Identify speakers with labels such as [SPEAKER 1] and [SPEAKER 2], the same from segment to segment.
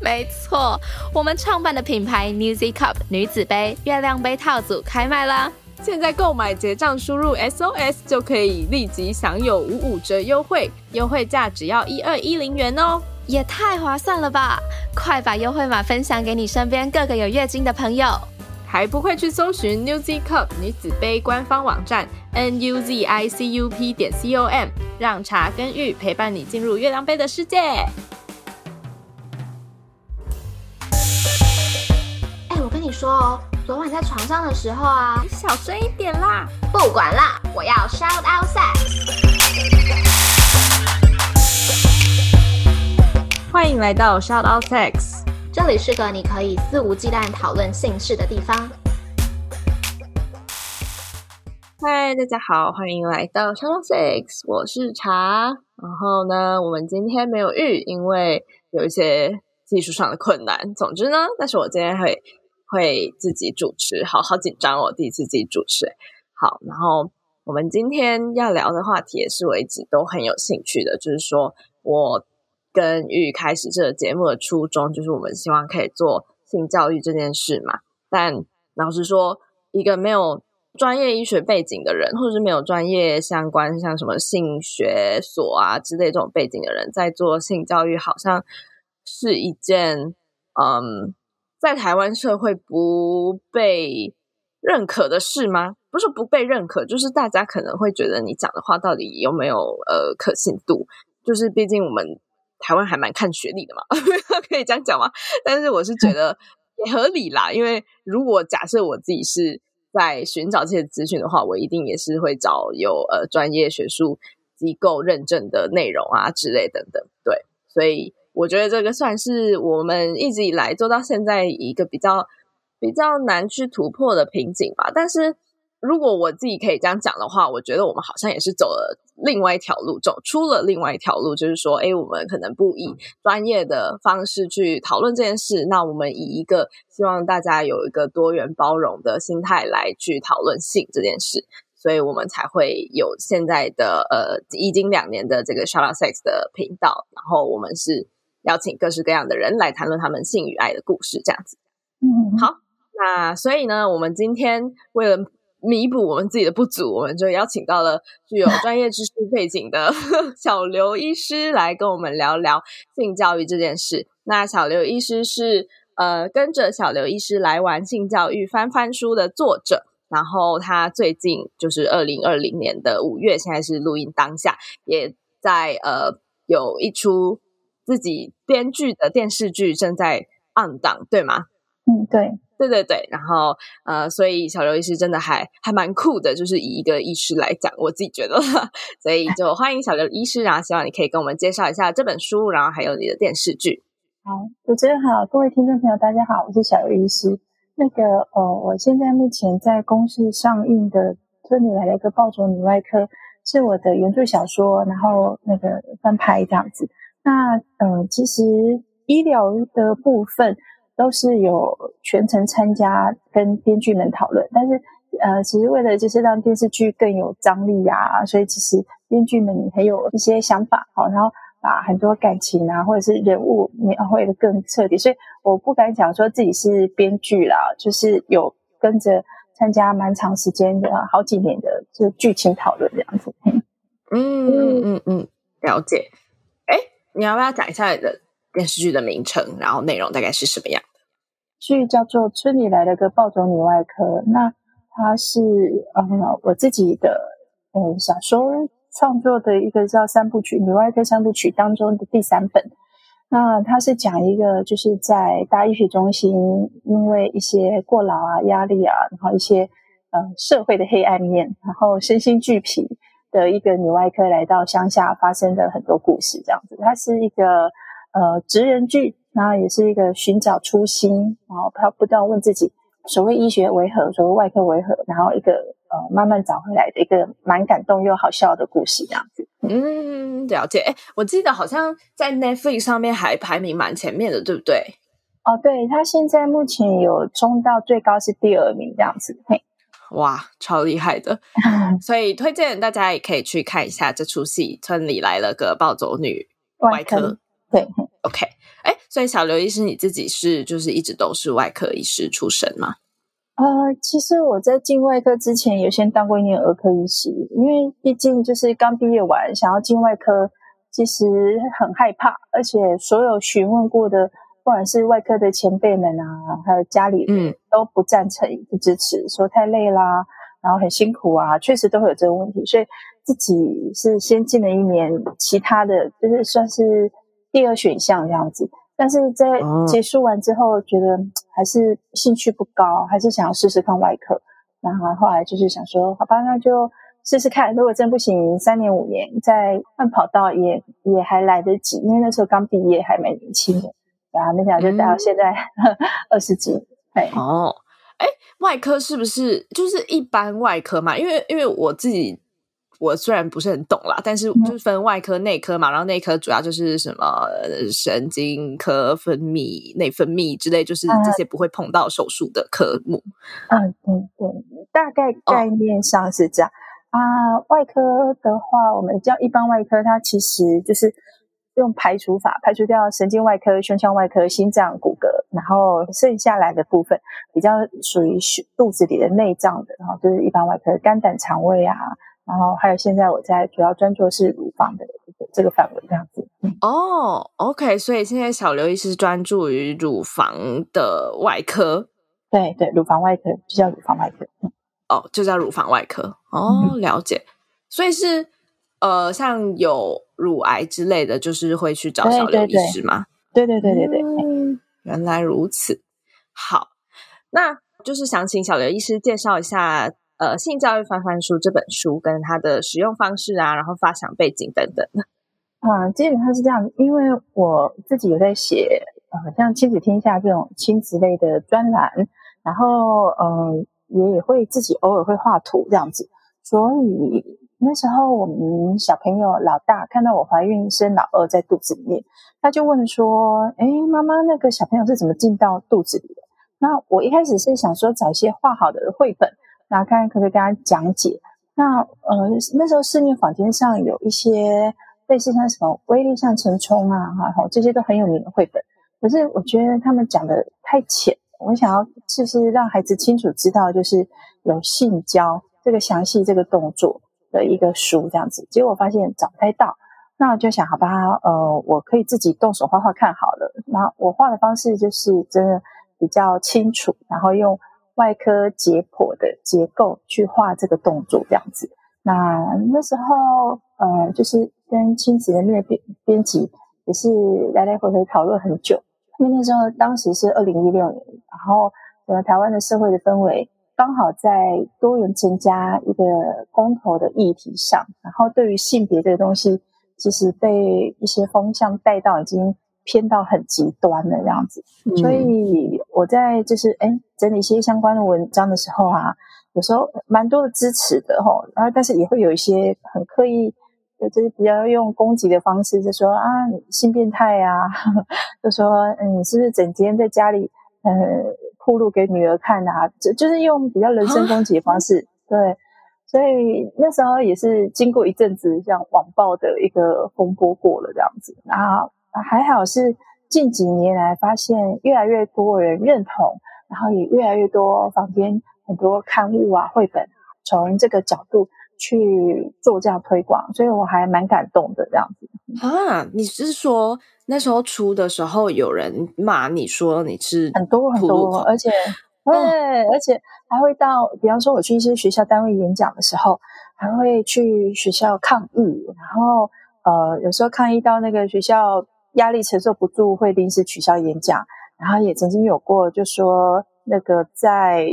[SPEAKER 1] 没错，我们创办的品牌 Newzy Cup 女子杯月亮杯套组开卖啦！
[SPEAKER 2] 现在购买结账输入 SOS 就可以立即享有五五折优惠，优惠价只要一二一零元哦，
[SPEAKER 1] 也太划算了吧！快把优惠码分享给你身边各个有月经的朋友。
[SPEAKER 2] 还不会去搜寻 Newzy Cup 女子杯官方网站 n u z i c u p 点 c o m，让茶跟玉陪伴你进入月亮杯的世界。
[SPEAKER 3] 你说哦，昨晚在床上的时候啊，
[SPEAKER 2] 你小声一点啦！
[SPEAKER 3] 不管啦，我要 shout out sex。
[SPEAKER 2] 欢迎来到 shout out sex。
[SPEAKER 3] 这里是个你可以肆无忌惮讨论性事的地方。
[SPEAKER 2] 嗨，大家好，欢迎来到 shout out sex，我是茶。然后呢，我们今天没有玉，因为有一些技术上的困难。总之呢，但是我今天会会自己主持，好好紧张哦，第一次自己主持。好，然后我们今天要聊的话题也是我一直都很有兴趣的，就是说我。跟玉开始这个节目的初衷，就是我们希望可以做性教育这件事嘛。但老实说，一个没有专业医学背景的人，或者是没有专业相关像什么性学所啊之类这种背景的人，在做性教育，好像是一件嗯，在台湾社会不被认可的事吗？不是不被认可，就是大家可能会觉得你讲的话到底有没有呃可信度？就是毕竟我们。台湾还蛮看学历的嘛，可以这样讲吗？但是我是觉得也合理啦，因为如果假设我自己是在寻找这些资讯的话，我一定也是会找有呃专业学术机构认证的内容啊之类等等。对，所以我觉得这个算是我们一直以来做到现在一个比较比较难去突破的瓶颈吧。但是。如果我自己可以这样讲的话，我觉得我们好像也是走了另外一条路，走出了另外一条路，就是说，哎，我们可能不以专业的方式去讨论这件事，那我们以一个希望大家有一个多元包容的心态来去讨论性这件事，所以我们才会有现在的呃，已经两年的这个 Up Sex 的频道，然后我们是邀请各式各样的人来谈论他们性与爱的故事，这样子。嗯，好，那所以呢，我们今天为了弥补我们自己的不足，我们就邀请到了具有专业知识背景的 小刘医师来跟我们聊聊性教育这件事。那小刘医师是呃跟着小刘医师来玩性教育翻翻书的作者，然后他最近就是二零二零年的五月，现在是录音当下，也在呃有一出自己编剧的电视剧正在暗档，对吗？
[SPEAKER 4] 嗯，对。
[SPEAKER 2] 对对对，然后呃，所以小刘医师真的还还蛮酷的，就是以一个医师来讲，我自己觉得，所以就欢迎小刘医师，然后希望你可以跟我们介绍一下这本书，然后还有你的电视剧。
[SPEAKER 4] 好，主持人好，各位听众朋友，大家好，我是小刘医师。那个呃，我现在目前在公司上映的《村里来了一个暴走女外科》，是我的原著小说，然后那个翻拍这样子。那呃，其实医疗的部分。都是有全程参加跟编剧们讨论，但是呃，其实为了就是让电视剧更有张力啊，所以其实编剧们很有一些想法，好，然后把很多感情啊或者是人物描绘的更彻底，所以我不敢讲说自己是编剧啦，就是有跟着参加蛮长时间的好几年的这剧情讨论这样子。
[SPEAKER 2] 嗯嗯嗯嗯，了解。你要不要讲一下你的电视剧的名称，然后内容大概是什么样的？
[SPEAKER 4] 剧叫做《村里来了个暴走女外科》，那它是呃我自己的呃小说创作的一个叫三部曲女外科三部曲当中的第三本。那它是讲一个就是在大医学中心，因为一些过劳啊、压力啊，然后一些呃社会的黑暗面，然后身心俱疲的一个女外科来到乡下发生的很多故事，这样子。它是一个呃职人剧。然后也是一个寻找初心，然后他不断问自己，所谓医学为何，所谓外科为何，然后一个呃慢慢找回来的一个蛮感动又好笑的故事，这样子。
[SPEAKER 2] 嗯，了解。哎，我记得好像在 Netflix 上面还排名蛮前面的，对不对？
[SPEAKER 4] 哦，对，他现在目前有冲到最高是第二名这样子。嘿，
[SPEAKER 2] 哇，超厉害的！所以推荐大家也可以去看一下这出戏，《村里来了个暴走女外科》。
[SPEAKER 4] 对，
[SPEAKER 2] OK。哎，所以小刘医师你自己是就是一直都是外科医师出身吗？
[SPEAKER 4] 呃，其实我在进外科之前有先当过一年儿科医师，因为毕竟就是刚毕业完，想要进外科，其实很害怕，而且所有询问过的，不管是外科的前辈们啊，还有家里人都不赞成、不支持，说太累啦，然后很辛苦啊，确实都会有这个问题，所以自己是先进了一年，其他的就是算是第二选项这样子。但是在结束完之后，觉得还是兴趣不高，还是想要试试看外科。然后后来就是想说，好吧，那就试试看。如果真不行，三年五年再换跑道也也还来得及，因为那时候刚毕业，还蛮年轻的。然后没想到就待到现在 二十几。对
[SPEAKER 2] 哦，哎，外科是不是就是一般外科嘛？因为因为我自己。我虽然不是很懂啦，但是就是分外科、内科嘛，然后内科主要就是什么神经科、分泌、内分泌之类，就是这些不会碰到手术的科目。
[SPEAKER 4] 嗯，对对，大概概念上是这样啊。外科的话，我们叫一般外科，它其实就是用排除法排除掉神经外科、胸腔外科、心脏、骨骼，然后剩下来的部分比较属于肚子里的内脏的，然后就是一般外科，肝胆肠胃啊。然后还有，现在我在主要专注是乳房的这个范围这样子。
[SPEAKER 2] 哦，OK，所以现在小刘医师专注于乳房的外科。
[SPEAKER 4] 对对，乳房外科就叫乳房外科。
[SPEAKER 2] 哦，就叫乳房外科。哦，了解。所以是呃，像有乳癌之类的，就是会去找小刘医师吗？
[SPEAKER 4] 对对对对对。
[SPEAKER 2] 原来如此。好，那就是想请小刘医师介绍一下。呃，性教育翻翻书这本书跟它的使用方式啊，然后发想背景等等的，
[SPEAKER 4] 啊，基本上是这样。因为我自己有在写，呃，像亲子天下这种亲子类的专栏，然后，嗯，也会自己偶尔会画图这样子。所以那时候我们小朋友老大看到我怀孕生老二在肚子里面，他就问说：“哎，妈妈，那个小朋友是怎么进到肚子里的？”那我一开始是想说找一些画好的绘本。然后看可不可以跟他讲解。那呃那时候市面坊间上有一些类似像什么威力向前冲啊，哈，这些都很有名的绘本。可是我觉得他们讲的太浅，我想要就是让孩子清楚知道，就是有性交这个详细这个动作的一个书这样子。结果发现找不太到，那我就想，好吧，呃，我可以自己动手画画看好了。那我画的方式就是真的比较清楚，然后用。外科解剖的结构去画这个动作，这样子。那那时候，呃，就是跟亲子的那个编编辑也是来来回回讨论很久。因为那时候当时是二零一六年，然后整个台湾的社会的氛围刚好在多元成家一个公投的议题上，然后对于性别这个东西，其实被一些风向带到已经。偏到很极端了这样子，所以我在就是哎整理一些相关的文章的时候啊，有时候蛮多的支持的哦，然后但是也会有一些很刻意，就是比较用攻击的方式，就说啊性变态啊，就说嗯你是不是整天在家里呃铺路给女儿看啊，就就是用比较人身攻击的方式，对，所以那时候也是经过一阵子像网暴的一个风波过了这样子啊。还好是近几年来发现越来越多人认同，然后也越来越多房间很多刊物啊、绘本从这个角度去做这样推广，所以我还蛮感动的这样子
[SPEAKER 2] 啊。你是说那时候出的时候有人骂你说你是
[SPEAKER 4] 很多很多，而且 对，而且还会到，比方说我去一些学校单位演讲的时候，还会去学校抗议，然后呃有时候抗议到那个学校。压力承受不住，会临时取消演讲。然后也曾经有过，就说那个在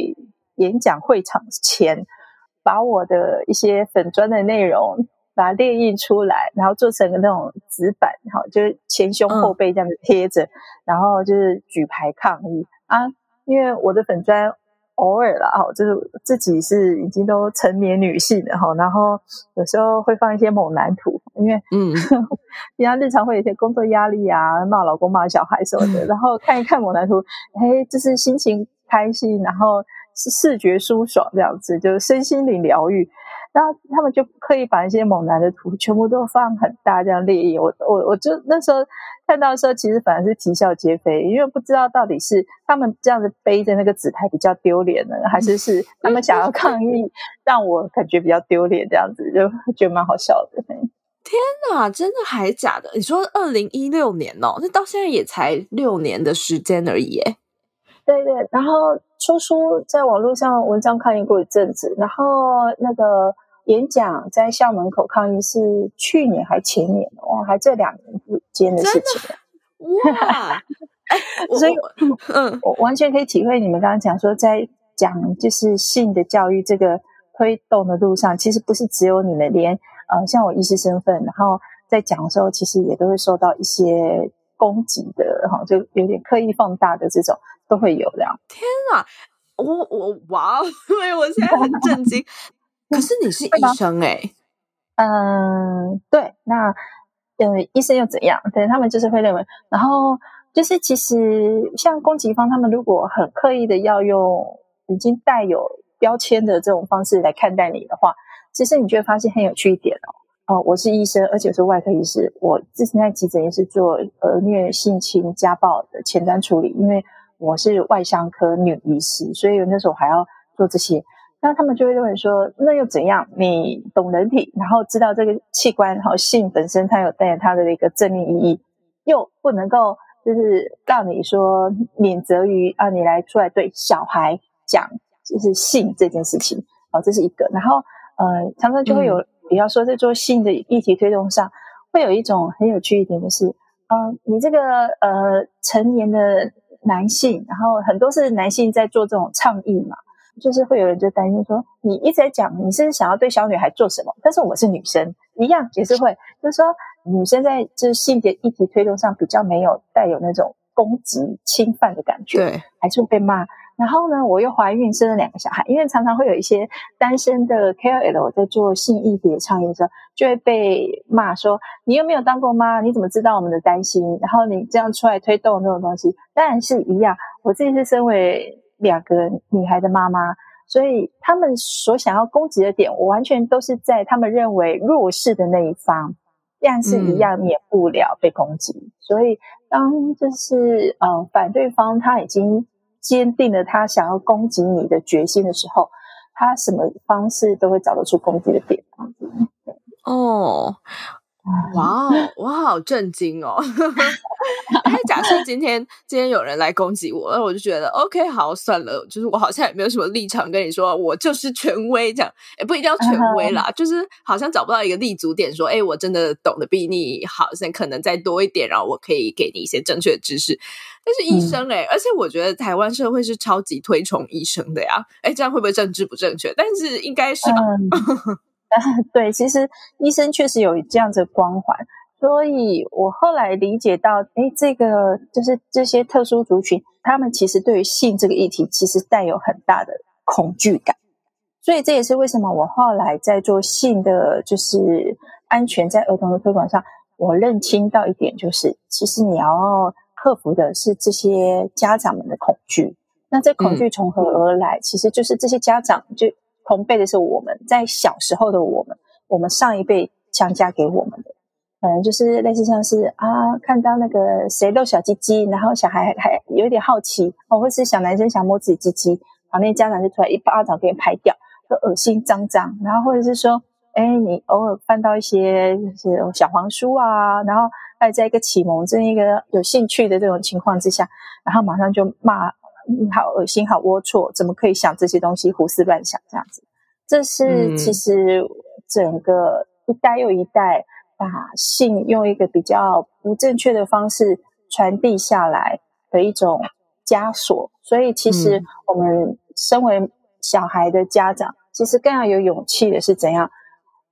[SPEAKER 4] 演讲会场前，把我的一些粉砖的内容把它列印出来，然后做成那种纸板，哈，就是前胸后背这样子贴着，然后就是举牌抗议。啊。因为我的粉砖偶尔啦，哈，就是自己是已经都成年女性了哈，然后有时候会放一些猛男图，因为嗯，平常日常会有一些工作压力啊，骂老公骂小孩什么的，然后看一看猛男图，哎，就是心情开心，然后是视觉舒爽这样子，就是身心灵疗愈。然后他们就刻意把一些猛男的图全部都放很大这样列印，我我我就那时候看到的时候，其实反而是啼笑皆非，因为不知道到底是他们这样子背着那个纸牌比较丢脸呢，还是是他们想要抗议，让我感觉比较丢脸这样子，就 觉得蛮好笑的。
[SPEAKER 2] 天哪，真的还假的？你说二零一六年哦，那到现在也才六年的时间而已，哎。
[SPEAKER 4] 对对，然后出书在网络上文章抗议过一阵子，然后那个演讲在校门口抗议是去年还前年哇，还这两年之间的事情
[SPEAKER 2] 哇！
[SPEAKER 4] 所以嗯，我完全可以体会你们刚刚讲说，在讲就是性的教育这个推动的路上，其实不是只有你们，连呃像我医师身份，然后在讲的时候，其实也都会受到一些攻击的哈，就有点刻意放大的这种。都会有这样。
[SPEAKER 2] 天啊，我我哇！因为我现在很震惊。可是你是 医生哎，
[SPEAKER 4] 嗯，对。那嗯，医生又怎样？对他们就是会认为，然后就是其实像攻击方，他们如果很刻意的要用已经带有标签的这种方式来看待你的话，其实你就会发现很有趣一点哦。哦，我是医生，而且是外科医师。我之前在急诊也是做儿虐、性侵、家暴的前端处理，因为。我是外伤科女医师，所以那时候还要做这些。那他们就会认为说，那又怎样？你懂人体，然后知道这个器官，好性本身它有带有它的一个正面意义，又不能够就是让你说免责于啊，你来出来对小孩讲就是性这件事情，好，这是一个。然后呃，常常就会有，比方说在做性的议题推动上，会有一种很有趣一点的是，嗯，你这个呃成年的。男性，然后很多是男性在做这种倡议嘛，就是会有人就担心说，你一直在讲你是想要对小女孩做什么，但是我是女生，一样也是会，就是说女生在就是性别议题推动上比较没有带有那种攻击侵犯的感觉，
[SPEAKER 2] 对，
[SPEAKER 4] 还是会被骂。然后呢，我又怀孕生了两个小孩，因为常常会有一些单身的 KOL 在做性议题倡议的时候，就会被骂说：“你又没有当过妈，你怎么知道我们的担心？”然后你这样出来推动这种东西，当然是一样。我自己是身为两个女孩的妈妈，所以他们所想要攻击的点，我完全都是在他们认为弱势的那一方，但是一样免不了被攻击。所以当就是呃反对方他已经。坚定了他想要攻击你的决心的时候，他什么方式都会找得出攻击的点。
[SPEAKER 2] 哦，哇哦，我好震惊哦！因为假设今天今天有人来攻击我，那我就觉得 OK，好，算了，就是我好像也没有什么立场跟你说，我就是权威这样，也不一定要权威啦，就是好像找不到一个立足点，说，哎，我真的懂得比你好，现在可能再多一点，然后我可以给你一些正确的知识。但是医生哎，而且我觉得台湾社会是超级推崇医生的呀，哎，这样会不会政治不正确？但是应该是吧？
[SPEAKER 4] 对，其实医生确实有这样子光环。所以我后来理解到，哎，这个就是这些特殊族群，他们其实对于性这个议题，其实带有很大的恐惧感。所以这也是为什么我后来在做性的就是安全在儿童的推广上，我认清到一点，就是其实你要克服的是这些家长们的恐惧。那这恐惧从何而来？其实就是这些家长就同辈的是我们在小时候的我们，我们上一辈强加给我们的。可能就是类似像是啊，看到那个谁露小鸡鸡，然后小孩还有一点好奇哦，或是小男生想摸自己鸡鸡，然后那家长就出来一巴掌给你拍掉，说恶心脏脏。然后或者是说，哎，你偶尔翻到一些就是小黄书啊，然后还在一个启蒙这一个有兴趣的这种情况之下，然后马上就骂，好恶心，好龌龊，怎么可以想这些东西，胡思乱想这样子？这是其实整个一代又一代。把性用一个比较不正确的方式传递下来的一种枷锁，所以其实我们身为小孩的家长，其实更要有勇气的是怎样？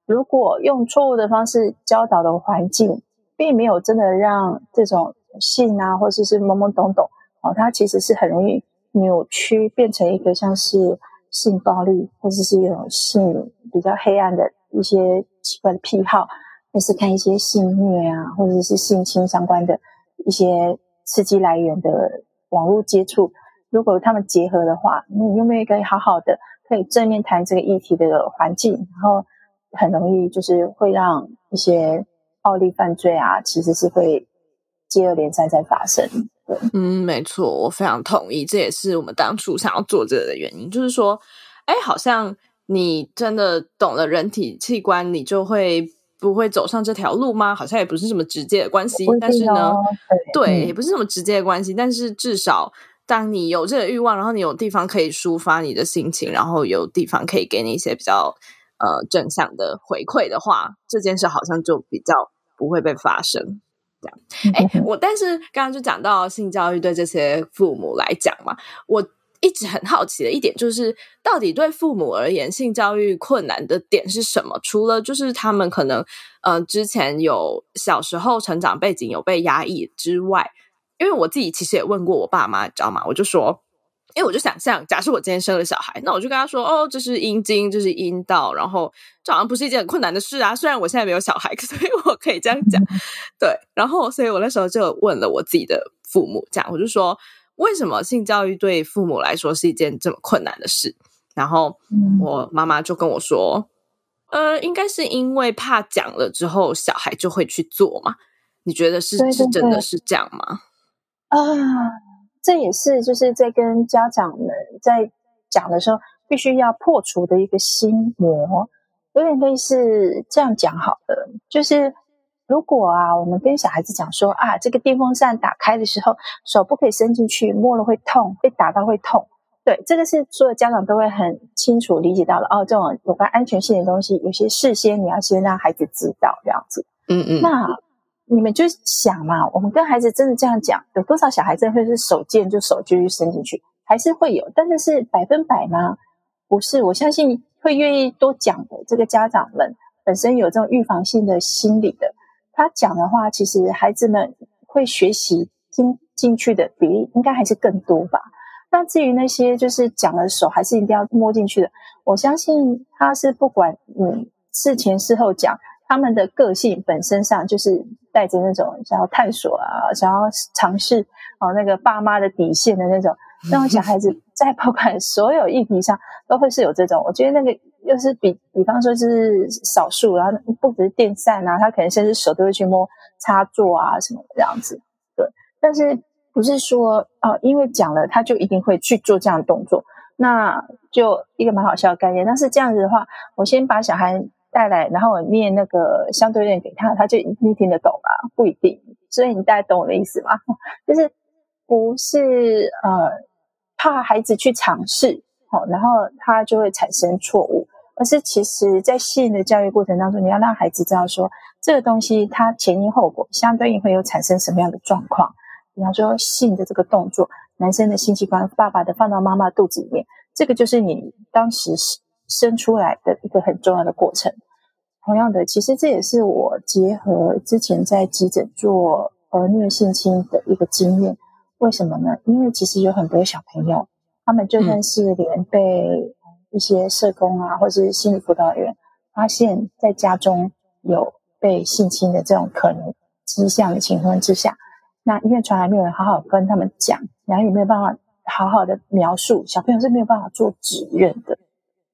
[SPEAKER 4] 如果用错误的方式教导的环境，并没有真的让这种性啊，或者是懵懵懂懂哦，它其实是很容易扭曲，变成一个像是性暴力，或者是一种性比较黑暗的一些奇怪的癖好，或是看一些性虐啊，或者是性侵相关的一些刺激来源的网络接触。如果他们结合的话，你有没有一个好好的可以正面谈这个议题的环境？然后很容易就是会让一些暴力犯罪啊，其实是会接二连三在发生。对，
[SPEAKER 2] 嗯，没错，我非常同意，这也是我们当初想要做这个的原因，就是说，哎，好像你真的懂了人体器官，你就会不会走上这条路吗？好像也不是什么直接的关系，但是呢，对，也不是什么直接的关系，但是至少。当你有这个欲望，然后你有地方可以抒发你的心情，然后有地方可以给你一些比较呃正向的回馈的话，这件事好像就比较不会被发生。这样，哎，我但是刚刚就讲到性教育对这些父母来讲嘛，我一直很好奇的一点就是，到底对父母而言，性教育困难的点是什么？除了就是他们可能呃之前有小时候成长背景有被压抑之外。因为我自己其实也问过我爸妈，你知道吗？我就说，因为我就想象，假设我今天生了小孩，那我就跟他说，哦，这是阴茎，这是阴道，然后这好像不是一件很困难的事啊。虽然我现在没有小孩，所以我可以这样讲。对，然后所以我那时候就问了我自己的父母，这样我就说，为什么性教育对父母来说是一件这么困难的事？然后我妈妈就跟我说，呃，应该是因为怕讲了之后小孩就会去做嘛？你觉得是是真的是这样吗？
[SPEAKER 4] 啊，这也是就是在跟家长们在讲的时候，必须要破除的一个心魔，有点类似这样讲好了。就是如果啊，我们跟小孩子讲说啊，这个电风扇打开的时候，手不可以伸进去，摸了会痛，被打到会痛。对，这个是所有家长都会很清楚理解到了。哦，这种有关安全性的东西，有些事先你要先让孩子知道这样子。
[SPEAKER 2] 嗯嗯，
[SPEAKER 4] 那。你们就想嘛，我们跟孩子真的这样讲，有多少小孩子会是手贱就手就去伸进去，还是会有，但是是百分百吗？不是，我相信会愿意多讲的这个家长们本身有这种预防性的心理的，他讲的话，其实孩子们会学习听进去的比例应该还是更多吧。那至于那些就是讲了手还是一定要摸进去的，我相信他是不管你事前事后讲。他们的个性本身上就是带着那种想要探索啊，想要尝试哦，那个爸妈的底线的那种，那种小孩子在不管所有议题上都会是有这种。我觉得那个又是比比方说是少数，然后不只是电扇啊，他可能甚至手都会去摸插座啊什么这样子。对，但是不是说哦，因为讲了他就一定会去做这样的动作，那就一个蛮好笑的概念。但是这样子的话，我先把小孩。带来，然后我念那个相对论给他，他就一定听得懂吗？不一定。所以你大概懂我的意思吗？就是不是呃怕孩子去尝试，好，然后他就会产生错误，而是其实在性的教育过程当中，你要让孩子知道说这个东西它前因后果，相对应会有产生什么样的状况。比方说性的这个动作，男生的性器官，爸爸的放到妈妈肚子里面，这个就是你当时生出来的一个很重要的过程。同样的，其实这也是我结合之前在急诊做儿虐性侵的一个经验。为什么呢？因为其实有很多小朋友，他们就算是连被一些社工啊，或者是心理辅导员发现，在家中有被性侵的这种可能迹象的情况之下，那医院从来没有人好好跟他们讲，然后也没有办法好好的描述，小朋友是没有办法做指认的，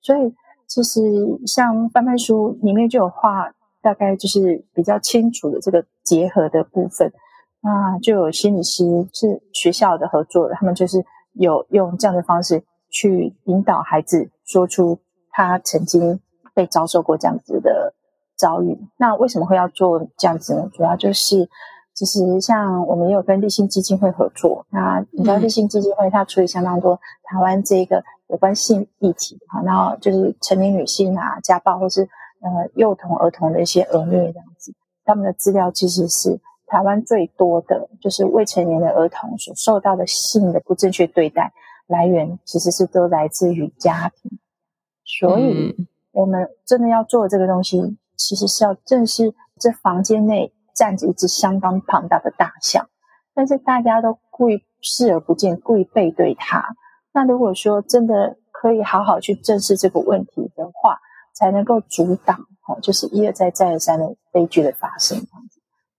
[SPEAKER 4] 所以。其实像翻翻书里面就有画，大概就是比较清楚的这个结合的部分。那就有心理师是学校的合作的，他们就是有用这样的方式去引导孩子说出他曾经被遭受过这样子的遭遇。那为什么会要做这样子呢？主要就是，其实像我们也有跟立信基金会合作。那你知道立信基金会它处理相当多台湾这个。有关性议题啊，然后就是成年女性啊，家暴或是呃幼童儿童的一些恶虐这样子，他们的资料其实是台湾最多的，就是未成年的儿童所受到的性的不正确对待来源，其实是都来自于家庭。所以我们真的要做这个东西，其实是要正视这房间内站着一只相当庞大的大象，但是大家都故意视而不见，故意背对它。那如果说真的可以好好去正视这个问题的话，才能够阻挡哦，就是一而再再而三的悲剧的发生。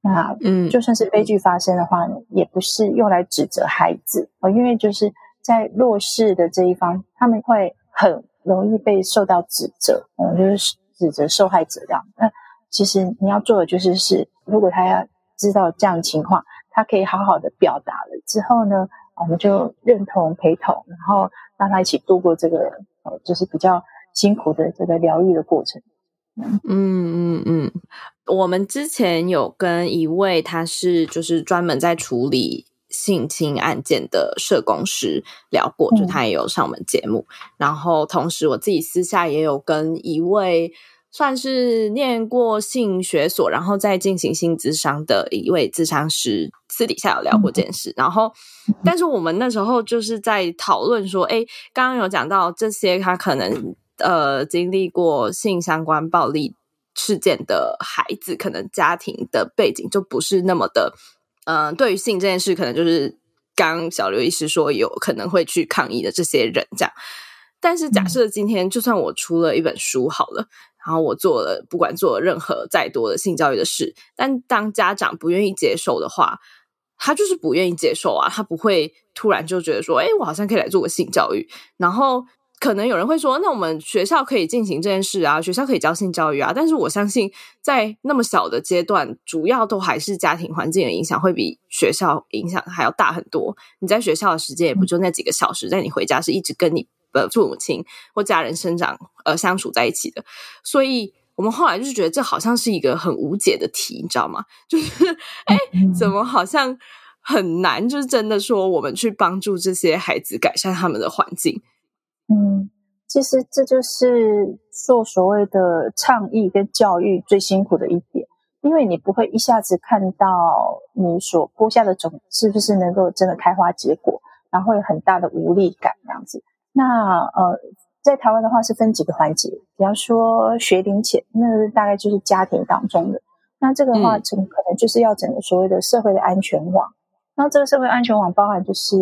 [SPEAKER 4] 那嗯，就算是悲剧发生的话呢，也不是用来指责孩子哦，因为就是在弱势的这一方，他们会很容易被受到指责，嗯，就是指责受害者这样。那其实你要做的就是是，如果他要知道这样的情况，他可以好好的表达了之后呢，我们就认同陪同，然后让他一起度过这个呃，就是比较辛苦的这个疗愈的过程。
[SPEAKER 2] 嗯嗯嗯，我们之前有跟一位他是就是专门在处理性侵案件的社工师聊过，就他也有上我们节目。然后同时我自己私下也有跟一位算是念过性学所，然后再进行性智商的一位智商师，私底下有聊过这件事。然后，但是我们那时候就是在讨论说，哎，刚刚有讲到这些，他可能。呃，经历过性相关暴力事件的孩子，可能家庭的背景就不是那么的，嗯，对于性这件事，可能就是刚小刘医师说有可能会去抗议的这些人这样。但是假设今天就算我出了一本书好了，然后我做了不管做了任何再多的性教育的事，但当家长不愿意接受的话，他就是不愿意接受啊，他不会突然就觉得说，哎，我好像可以来做个性教育，然后。可能有人会说，那我们学校可以进行这件事啊，学校可以教性教育啊。但是我相信，在那么小的阶段，主要都还是家庭环境的影响会比学校影响还要大很多。你在学校的时间也不就那几个小时，在你回家是一直跟你的父母亲或家人生长呃相处在一起的。所以我们后来就是觉得这好像是一个很无解的题，你知道吗？就是哎，怎么好像很难？就是真的说，我们去帮助这些孩子改善他们的环境。
[SPEAKER 4] 嗯，其实这就是做所谓的倡议跟教育最辛苦的一点，因为你不会一下子看到你所播下的种是不是能够真的开花结果，然后有很大的无力感这样子。那呃，在台湾的话是分几个环节，比方说学龄前，那大概就是家庭当中的，那这个的话，整可能就是要整个所谓的社会的安全网。那这个社会安全网包含就是，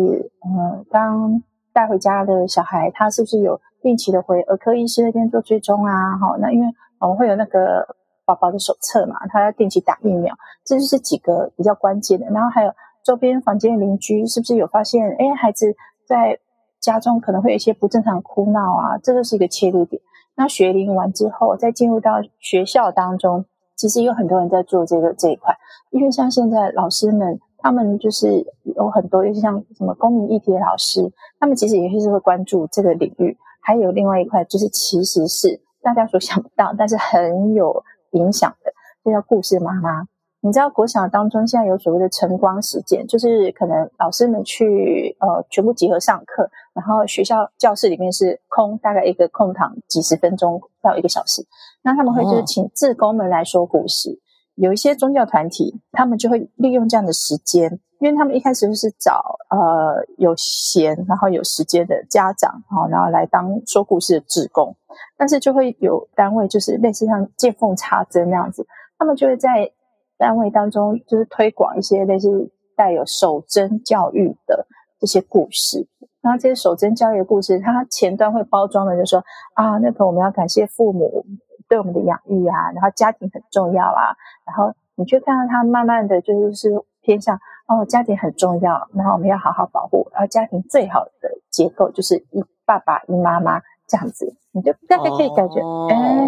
[SPEAKER 4] 嗯，当带回家的小孩，他是不是有定期的回儿科医师那边做追踪啊？哈，那因为我们会有那个宝宝的手册嘛，他要定期打疫苗，这就是几个比较关键的。然后还有周边房间的邻居是不是有发现？哎，孩子在家中可能会有一些不正常哭闹啊，这个是一个切入点。那学龄完之后，再进入到学校当中，其实有很多人在做这个这一块，因为像现在老师们。他们就是有很多，就是像什么公民议题的老师，他们其实也是会关注这个领域。还有另外一块，就是其实是大家所想不到，但是很有影响的，就叫故事妈妈。你知道国小当中现在有所谓的晨光时间，就是可能老师们去呃全部集合上课，然后学校教室里面是空，大概一个空堂几十分钟到一个小时，那他们会就是请志工们来说故事。有一些宗教团体，他们就会利用这样的时间，因为他们一开始就是找呃有闲然后有时间的家长，好，然后来当说故事的志工。但是就会有单位，就是类似像见缝插针那样子，他们就会在单位当中就是推广一些类似带有守贞教育的这些故事。然后这些守贞教育的故事，它前端会包装的，就说啊，那个我们要感谢父母。对我们的养育啊，然后家庭很重要啊，然后你去看到他慢慢的就是偏向哦，家庭很重要，然后我们要好好保护，然后家庭最好的结构就是一爸爸一妈妈这样子，你就大概可以感觉，哎，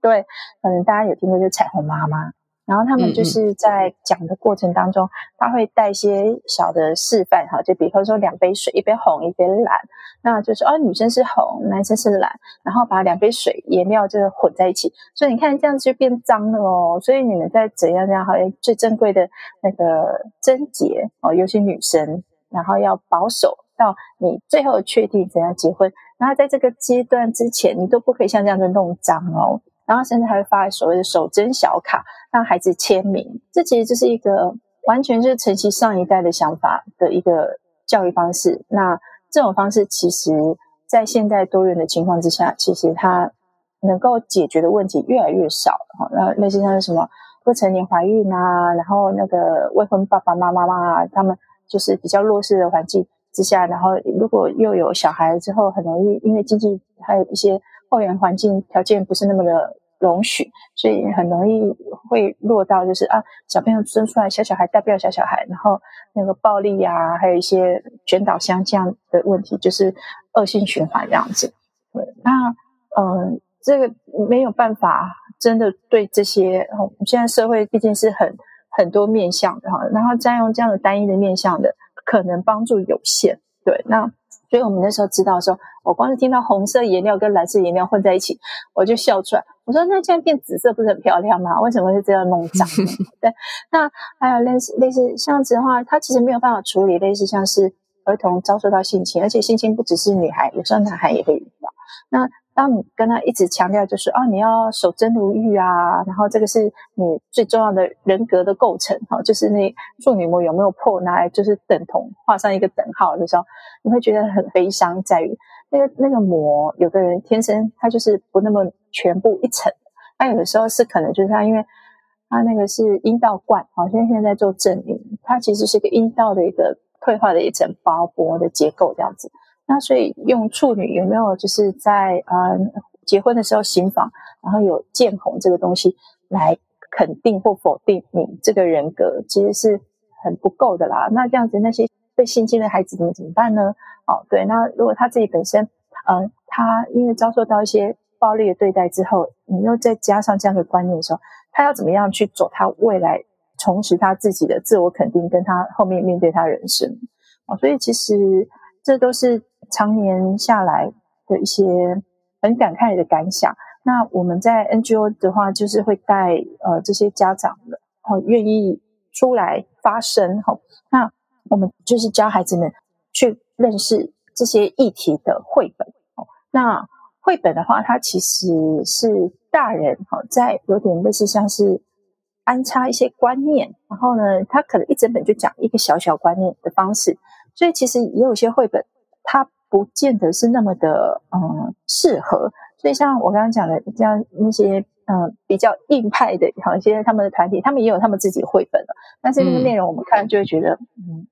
[SPEAKER 4] 对，可能大家有听过就彩虹妈妈。然后他们就是在讲的过程当中，他会带一些小的示范哈，就比方说两杯水，一杯红，一杯蓝，那就是哦，女生是红，男生是蓝，然后把两杯水颜料就混在一起，所以你看这样子就变脏了哦。所以你们在怎样怎样，好像最珍贵的那个贞洁哦，尤其女生，然后要保守到你最后确定怎样结婚，然后在这个阶段之前，你都不可以像这样子弄脏哦。然后甚至还会发所谓的手真小卡，让孩子签名。这其实就是一个完全是承袭上一代的想法的一个教育方式。那这种方式其实，在现在多元的情况之下，其实它能够解决的问题越来越少哈。那类似像什么未成年怀孕啊，然后那个未婚爸爸妈妈啊，他们就是比较弱势的环境之下，然后如果又有小孩之后，很容易因为经济还有一些后援环境条件不是那么的容许，所以很容易会落到就是啊，小朋友生出来小小孩带不了小小孩，然后那个暴力啊，还有一些卷倒相这样的问题，就是恶性循环这样子。对，那嗯。这个没有办法，真的对这些，现在社会毕竟是很很多面向的哈，然后再用这样的单一的面向的，可能帮助有限。对，那所以我们那时候知道说，我光是听到红色颜料跟蓝色颜料混在一起，我就笑出来。我说那这样变紫色不是很漂亮吗？为什么是这样弄脏？对，那还有类似类似这样子的话，它其实没有办法处理类似像是儿童遭受到性侵，而且性侵不只是女孩，有时候男孩也会遇到。那当你跟他一直强调，就是啊，你要守贞如玉啊，然后这个是你最重要的人格的构成，哈，就是那处女膜有没有破，拿来就是等同画上一个等号的时候，你会觉得很悲伤，在于那个那个膜，有的人天生他就是不那么全部一层，那有的时候是可能就是他，因为他那个是阴道冠，好，现在现在在做证明，它其实是一个阴道的一个退化的一层薄薄的结构这样子。那所以用处女有没有就是在呃结婚的时候行房，然后有见红这个东西来肯定或否定你这个人格，其实是很不够的啦。那这样子那些被性侵的孩子怎么怎么办呢？哦，对，那如果他自己本身，嗯，他因为遭受到一些暴力的对待之后，你又再加上这样的观念的时候，他要怎么样去走他未来，重拾他自己的自我肯定，跟他后面面对他人生？哦，所以其实这都是。常年下来的一些很感慨的感想。那我们在 NGO 的话，就是会带呃这些家长的哦，愿意出来发声哈。那我们就是教孩子们去认识这些议题的绘本哦。那绘本的话，它其实是大人哈，在有点类似像是安插一些观念，然后呢，他可能一整本就讲一个小小观念的方式。所以其实也有些绘本，它不见得是那么的嗯适合，所以像我刚刚讲的，像那些嗯比较硬派的，好一些他们的团体，他们也有他们自己绘本的，但是那个内容我们看就会觉得嗯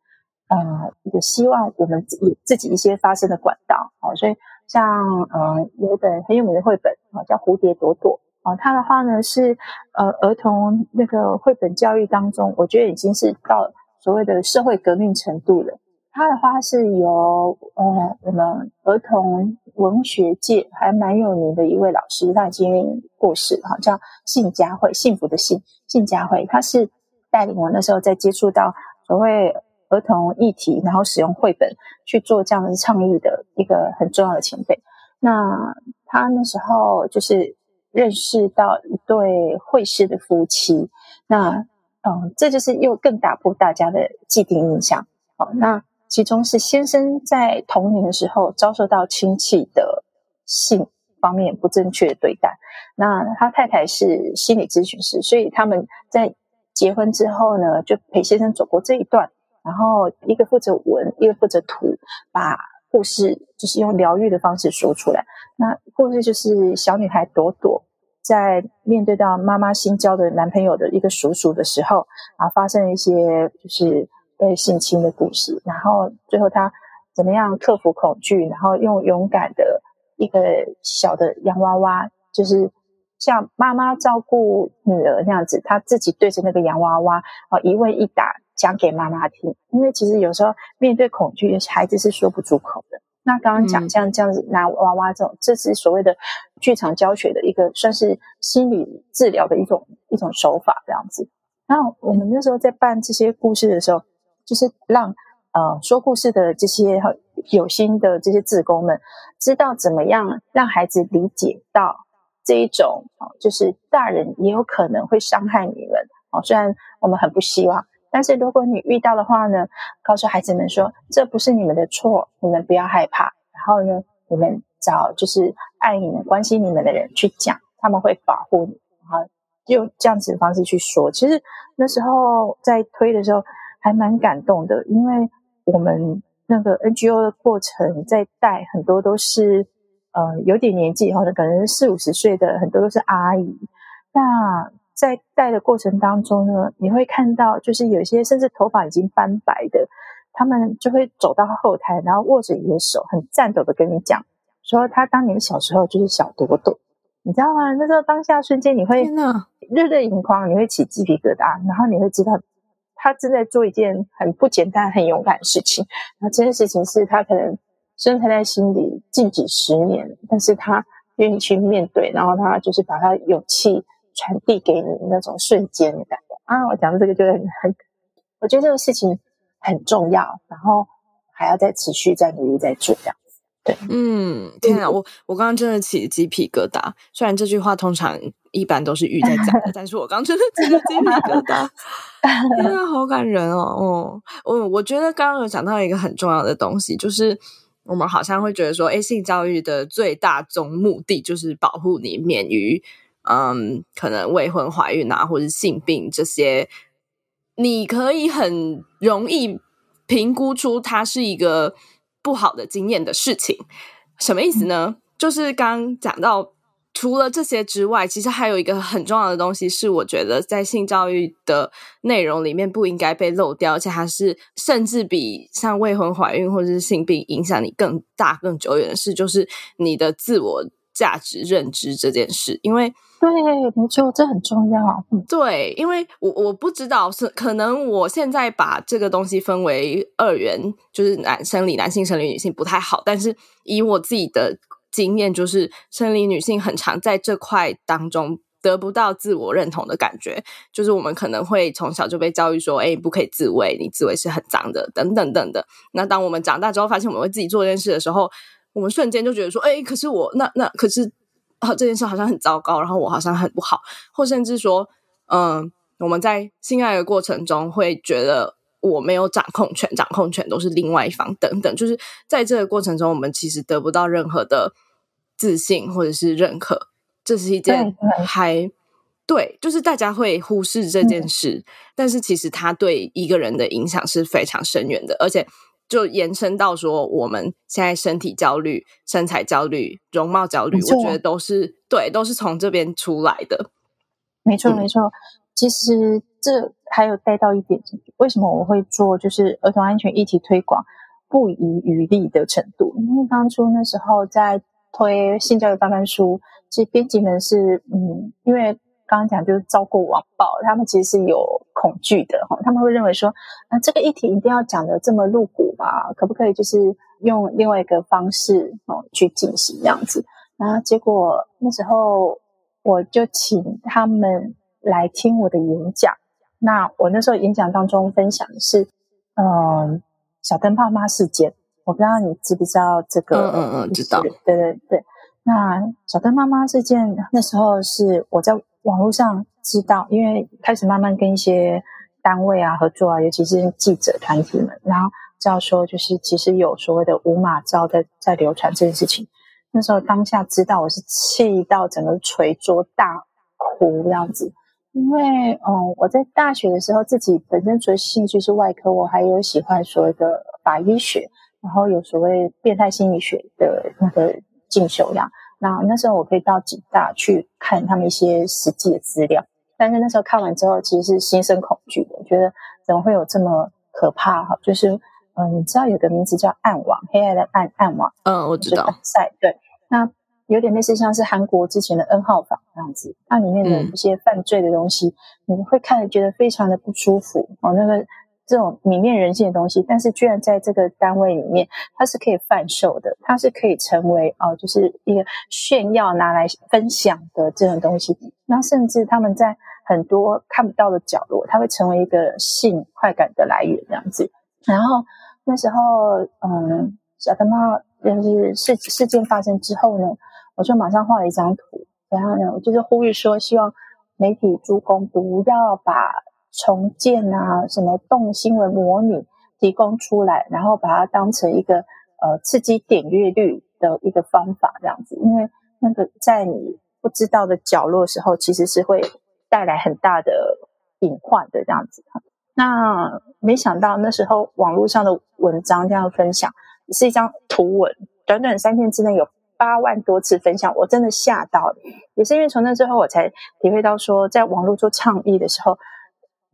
[SPEAKER 4] 呃也希望我们自己自己一些发声的管道，好，所以像呃有一本很有名的绘本啊叫蝴蝶朵朵。啊，它的话呢是呃儿童那个绘本教育当中，我觉得已经是到所谓的社会革命程度了。他的话是由呃我们儿童文学界还蛮有名的一位老师，他已经过世了，叫信佳慧，幸福的幸，信佳慧，他是带领我那时候在接触到所谓儿童议题，然后使用绘本去做这样的倡议的一个很重要的前辈。那他那时候就是认识到一对会师的夫妻，那嗯，这就是又更打破大家的既定印象。好，那。其中是先生在童年的时候遭受到亲戚的性方面不正确的对待，那他太太是心理咨询师，所以他们在结婚之后呢，就陪先生走过这一段，然后一个负责文，一个负责图，把故事就是用疗愈的方式说出来。那故事就是小女孩朵朵在面对到妈妈新交的男朋友的一个叔叔的时候，啊，发生了一些就是。被性侵的故事，然后最后他怎么样克服恐惧，然后用勇敢的一个小的洋娃娃，就是像妈妈照顾女儿那样子，他自己对着那个洋娃娃啊一问一答讲给妈妈听。因为其实有时候面对恐惧，孩子是说不出口的。那刚刚讲像这样子拿娃娃这种，这是所谓的剧场教学的一个算是心理治疗的一种一种手法这样子。然后我们那时候在办这些故事的时候。就是让呃说故事的这些有心的这些志工们知道怎么样让孩子理解到这一种哦，就是大人也有可能会伤害你们哦。虽然我们很不希望，但是如果你遇到的话呢，告诉孩子们说这不是你们的错，你们不要害怕。然后呢，你们找就是爱你们、关心你们的人去讲，他们会保护你。然后用这样子的方式去说。其实那时候在推的时候。还蛮感动的，因为我们那个 NGO 的过程在带很多都是呃有点年纪以后的，可能四五十岁的很多都是阿姨。那在带的过程当中呢，你会看到就是有些甚至头发已经斑白的，他们就会走到后台，然后握着你的手，很颤抖的跟你讲，说他当年小时候就是小朵朵，你知道吗？那时候当下瞬间你会热泪盈眶，你会起鸡皮疙瘩，然后你会知道他正在做一件很不简单、很勇敢的事情。那这件事情是他可能深藏在心里近几十年，但是他愿意去面对，然后他就是把他勇气。传递给你那种瞬间的感觉啊！我讲的这个就很很，我觉得这个事情很重要，然后还要再持续再努力再做这样。对，
[SPEAKER 2] 嗯，天啊，我我刚刚真的起鸡皮疙瘩。虽然这句话通常一般都是玉在讲的，但是我刚真的真的鸡皮疙瘩，真的，好感人哦！哦，我我觉得刚刚有讲到一个很重要的东西，就是我们好像会觉得说，哎，性教育的最大宗目的就是保护你免于。嗯，可能未婚怀孕啊，或者性病这些，你可以很容易评估出它是一个不好的经验的事情。什么意思呢？就是刚讲到，除了这些之外，其实还有一个很重要的东西，是我觉得在性教育的内容里面不应该被漏掉，而且还是甚至比像未婚怀孕或者是性病影响你更大、更久远的事，就是你的自我价值认知这件事，因为。
[SPEAKER 4] 对，没错，这很重要。
[SPEAKER 2] 对，因为我我不知道是可能我现在把这个东西分为二元，就是男生理男性、生理女性不太好。但是以我自己的经验，就是生理女性很常在这块当中得不到自我认同的感觉。就是我们可能会从小就被教育说：“哎，不可以自慰，你自慰是很脏的，等等等等。”那当我们长大之后，发现我们会自己做这件事的时候，我们瞬间就觉得说：“哎，可是我那那可是。”啊，这件事好像很糟糕，然后我好像很不好，或甚至说，嗯，我们在性爱的过程中会觉得我没有掌控权，掌控权都是另外一方，等等，就是在这个过程中，我们其实得不到任何的自信或者是认可，这是一件还对，就是大家会忽视这件事，但是其实它对一个人的影响是非常深远的，而且。就延伸到说，我们现在身体焦虑、身材焦虑、容貌焦虑，我觉得都是对，都是从这边出来的。
[SPEAKER 4] 没错，没错。其实这还有带到一点，为什么我会做就是儿童安全议题推广不遗余力的程度？因为当初那时候在推性教育范本书，其实编辑们是嗯，因为。刚刚讲就是遭过网暴，他们其实是有恐惧的哈，他们会认为说，那这个议题一定要讲的这么露骨吧？可不可以就是用另外一个方式哦去进行这样子？然后结果那时候我就请他们来听我的演讲。那我那时候演讲当中分享的是，嗯，小灯泡妈事件。我不知道你知不知道这个？
[SPEAKER 2] 嗯嗯嗯，知道。
[SPEAKER 4] 对对对。那小灯妈妈这件那时候是我在。网络上知道，因为开始慢慢跟一些单位啊合作啊，尤其是记者团体们，然后知道说，就是其实有所谓的五马照在在流传这件事情。那时候当下知道，我是气到整个捶桌大哭这样子。因为嗯，我在大学的时候自己本身除了兴趣是外科，我还有喜欢所谓的法医学，然后有所谓变态心理学的那个进修呀。那那时候我可以到警大去看他们一些实际的资料，但是那时候看完之后，其实是心生恐惧的，觉得怎么会有这么可怕哈？就是，嗯，你知道有个名字叫暗网，黑暗的暗暗网，
[SPEAKER 2] 嗯，我知道，
[SPEAKER 4] 赛对，那有点类似像是韩国之前的 N 号房这样子，那里面的一些犯罪的东西，你会看着觉得非常的不舒服哦，那个。这种泯灭人性的东西，但是居然在这个单位里面，它是可以贩售的，它是可以成为哦，就是一个炫耀拿来分享的这种东西。那甚至他们在很多看不到的角落，它会成为一个性快感的来源这样子。然后那时候，嗯，小灯泡就是事事件发生之后呢，我就马上画了一张图，然后呢，我就是呼吁说，希望媒体诸公不要把。重建啊，什么动新闻模拟提供出来，然后把它当成一个呃刺激点阅率的一个方法，这样子，因为那个在你不知道的角落时候，其实是会带来很大的隐患的这样子。那没想到那时候网络上的文章这样分享，是一张图文，短短三天之内有八万多次分享，我真的吓到。也是因为从那之后，我才体会到说，在网络做倡议的时候，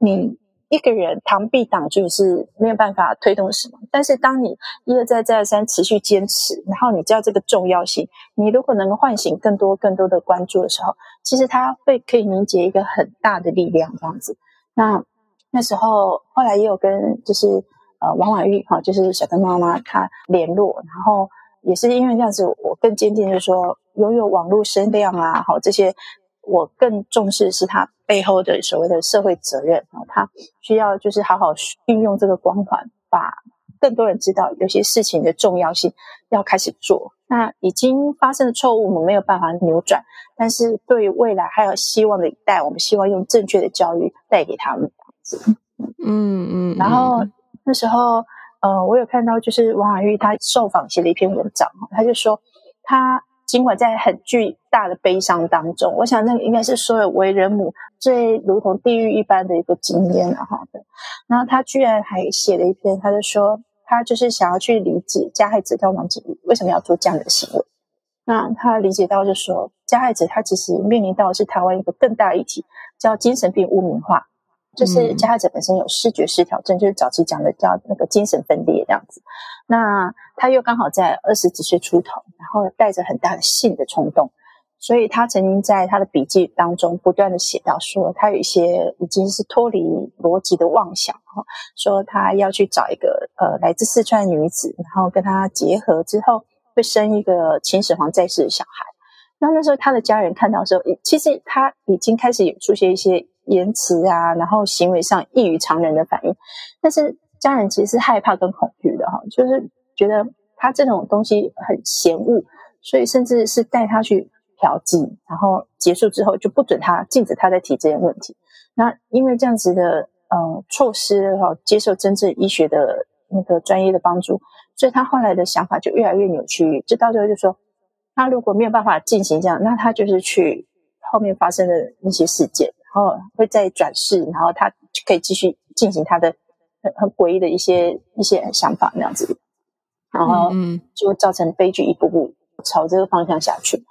[SPEAKER 4] 你一个人螳臂挡车是没有办法推动什么。但是当你一而再、再而三持续坚持，然后你知道这个重要性，你如果能够唤醒更多、更多的关注的时候，其实它会可以凝结一个很大的力量，这样子。那那时候后来也有跟就是呃王婉玉哈，就是小灯妈妈她联络，然后。也是因为这样子，我更坚定，就是说，拥有网络声量啊，好这些，我更重视是他背后的所谓的社会责任啊，他需要就是好好运用这个光环，把更多人知道有些事情的重要性，要开始做。那已经发生的错误，我们没有办法扭转，但是对于未来还有希望的一代，我们希望用正确的教育带给他们。
[SPEAKER 2] 嗯嗯，
[SPEAKER 4] 然后那时候。呃，我有看到，就是王婉玉她受访写了一篇文章，他就说，他尽管在很巨大的悲伤当中，我想那个应该是所有为人母最如同地狱一般的一个经验了哈。然后他居然还写了一篇，他就说，他就是想要去理解加害者跟王子玉为什么要做这样的行为。那他理解到，就说加害者他其实面临到的是台湾一个更大议题，叫精神病污名化。就是加害者本身有视觉失调症，就是早期讲的叫那个精神分裂这样子。那他又刚好在二十几岁出头，然后带着很大的性的冲动，所以他曾经在他的笔记当中不断的写到说，他有一些已经是脱离逻辑的妄想哈，说他要去找一个呃来自四川女子，然后跟他结合之后会生一个秦始皇在世的小孩。那那时候他的家人看到时候，其实他已经开始有出现一些。言辞啊，然后行为上异于常人的反应，但是家人其实是害怕跟恐惧的哈，就是觉得他这种东西很嫌恶，所以甚至是带他去调剂，然后结束之后就不准他禁止他再提这些问题。那因为这样子的呃措施哈，接受真正医学的那个专业的帮助，所以他后来的想法就越来越扭曲，就到最后就说，他如果没有办法进行这样，那他就是去后面发生的那些事件。然后会再转世，然后他可以继续进行他的很很诡异的一些一些想法那样子，然后就造成悲剧一步步朝这个方向下去。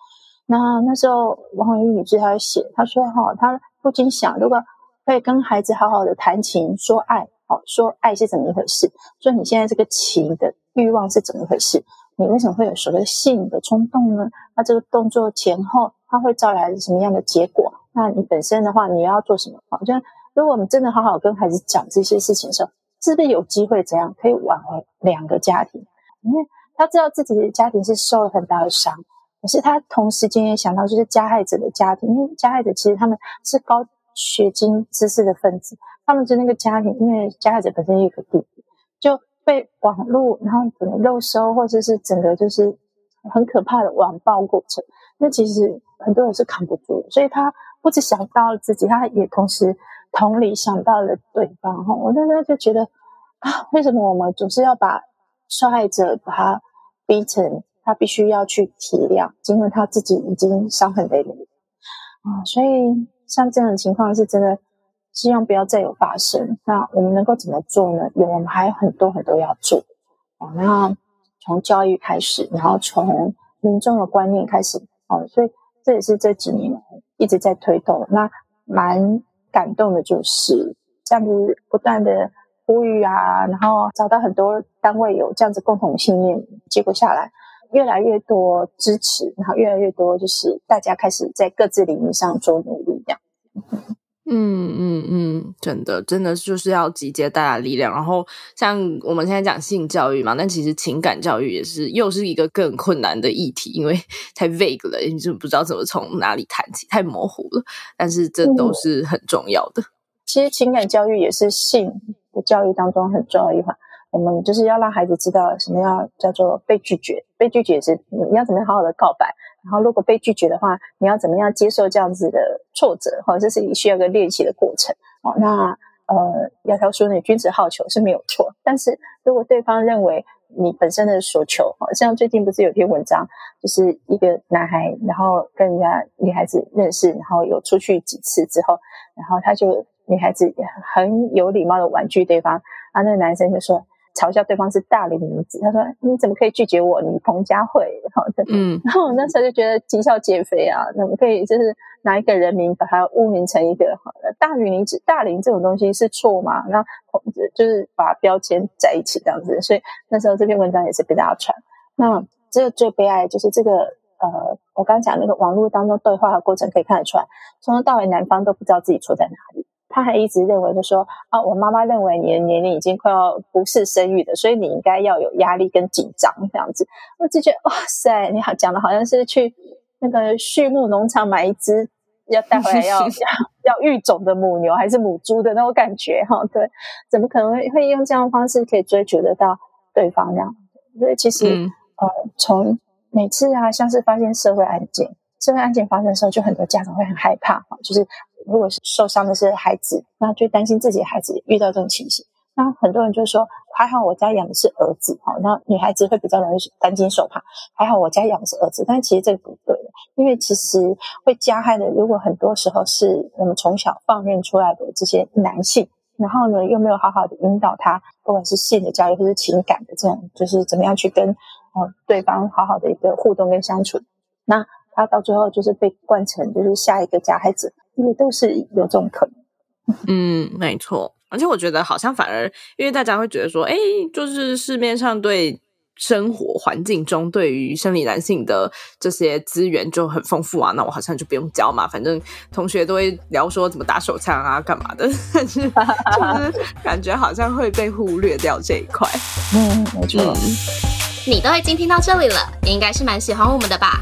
[SPEAKER 4] 那那时候王红玉女士她写，她说哈，她不禁想，如果可以跟孩子好好的谈情说爱，哦，说爱是怎么一回事，说你现在这个情的欲望是怎么一回事，你为什么会有所谓性的冲动呢？那这个动作前后，它会招来什么样的结果？那你本身的话，你要做什么？好像如果我们真的好好跟孩子讲这些事情的时候，是不是有机会怎样可以挽回两个家庭？因为他知道自己的家庭是受了很大的伤，可是他同时间也想到就是加害者的家庭，因为加害者其实他们是高学经知识的分子，他们的那个家庭，因为加害者本身有个弟弟，就被网络然后可能肉收，或者是整个就是很可怕的网暴过程，那其实很多人是扛不住，所以他。不止想到了自己，他也同时同理想到了对方。哈，我那时候就觉得啊，为什么我们总是要把受害者把他逼成他必须要去体谅，尽管他自己已经伤痕累累啊？所以像这样的情况是真的，希望不要再有发生。那我们能够怎么做呢？有我们还有很多很多要做啊。然后从教育开始，然后从民众的观念开始啊。所以这也是这几年。一直在推动，那蛮感动的，就是这样子不断的呼吁啊，然后找到很多单位有这样子共同信念，结果下来越来越多支持，然后越来越多就是大家开始在各自领域上做努力，这样。
[SPEAKER 2] 嗯嗯嗯，真的真的就是要集结大家力量。然后像我们现在讲性教育嘛，但其实情感教育也是又是一个更困难的议题，因为太 vague 了，你就不知道怎么从哪里谈起，太模糊了。但是这都是很重要的。
[SPEAKER 4] 其实情感教育也是性的教育当中很重要一环。我们就是要让孩子知道什么要叫做被拒绝，被拒绝是你要怎么样好好的告白。然后，如果被拒绝的话，你要怎么样接受这样子的挫折？哈，这是你需要一个练习的过程。哦，那呃，窈窕淑女，君子好逑是没有错。但是如果对方认为你本身的所求，好像最近不是有篇文章，就是一个男孩，然后跟人家女孩子认识，然后有出去几次之后，然后他就女孩子很有礼貌的婉拒对方，啊，那个男生就说：“嘲笑对方是大龄女子。他说：“你怎么可以拒绝我？你彭佳慧？”好的，嗯。然后我那时候就觉得啼笑皆非啊，怎么可以就是拿一个人名把它污名成一个好的大龄女子？大龄这种东西是错吗？那就是把标签在一起这样子。所以那时候这篇文章也是被大家传。那这个最悲哀就是这个。呃，我刚讲那个网络当中对话的过程可以看得出来，从头到尾男方都不知道自己错在哪里，他还一直认为就说啊，我妈妈认为你的年龄已经快要不是生育的，所以你应该要有压力跟紧张这样子。我就觉得哇塞，你好讲的好像是去那个畜牧农场买一只要带回来要 要要育种的母牛还是母猪的那种感觉哈。对，怎么可能会会用这样的方式可以追求得到对方这样？所以其实呃从。每次啊，像是发现社会案件，社会案件发生的时候，就很多家长会很害怕哈。就是如果是受伤的是孩子，那就担心自己的孩子遇到这种情形。那很多人就说，还好我家养的是儿子哈。那女孩子会比较容易担惊受怕。还好我家养的是儿子，但其实这个不对的，因为其实会加害的，如果很多时候是我们从小放任出来的这些男性，然后呢又没有好好的引导他，不管是性的教育或是情感的这种，就是怎么样去跟。哦，对方好好的一个互动跟相处，那他到最后就是被惯成就是下一个加害者，因为都是有这种可能。
[SPEAKER 2] 嗯，没错。而且我觉得好像反而，因为大家会觉得说，哎，就是市面上对生活环境中对于生理男性的这些资源就很丰富啊，那我好像就不用教嘛，反正同学都会聊说怎么打手枪啊，干嘛的，但是 就是感觉好像会被忽略掉这一块。
[SPEAKER 4] 嗯，没错。
[SPEAKER 1] 你都已经听到这里了，你应该是蛮喜欢我们的吧？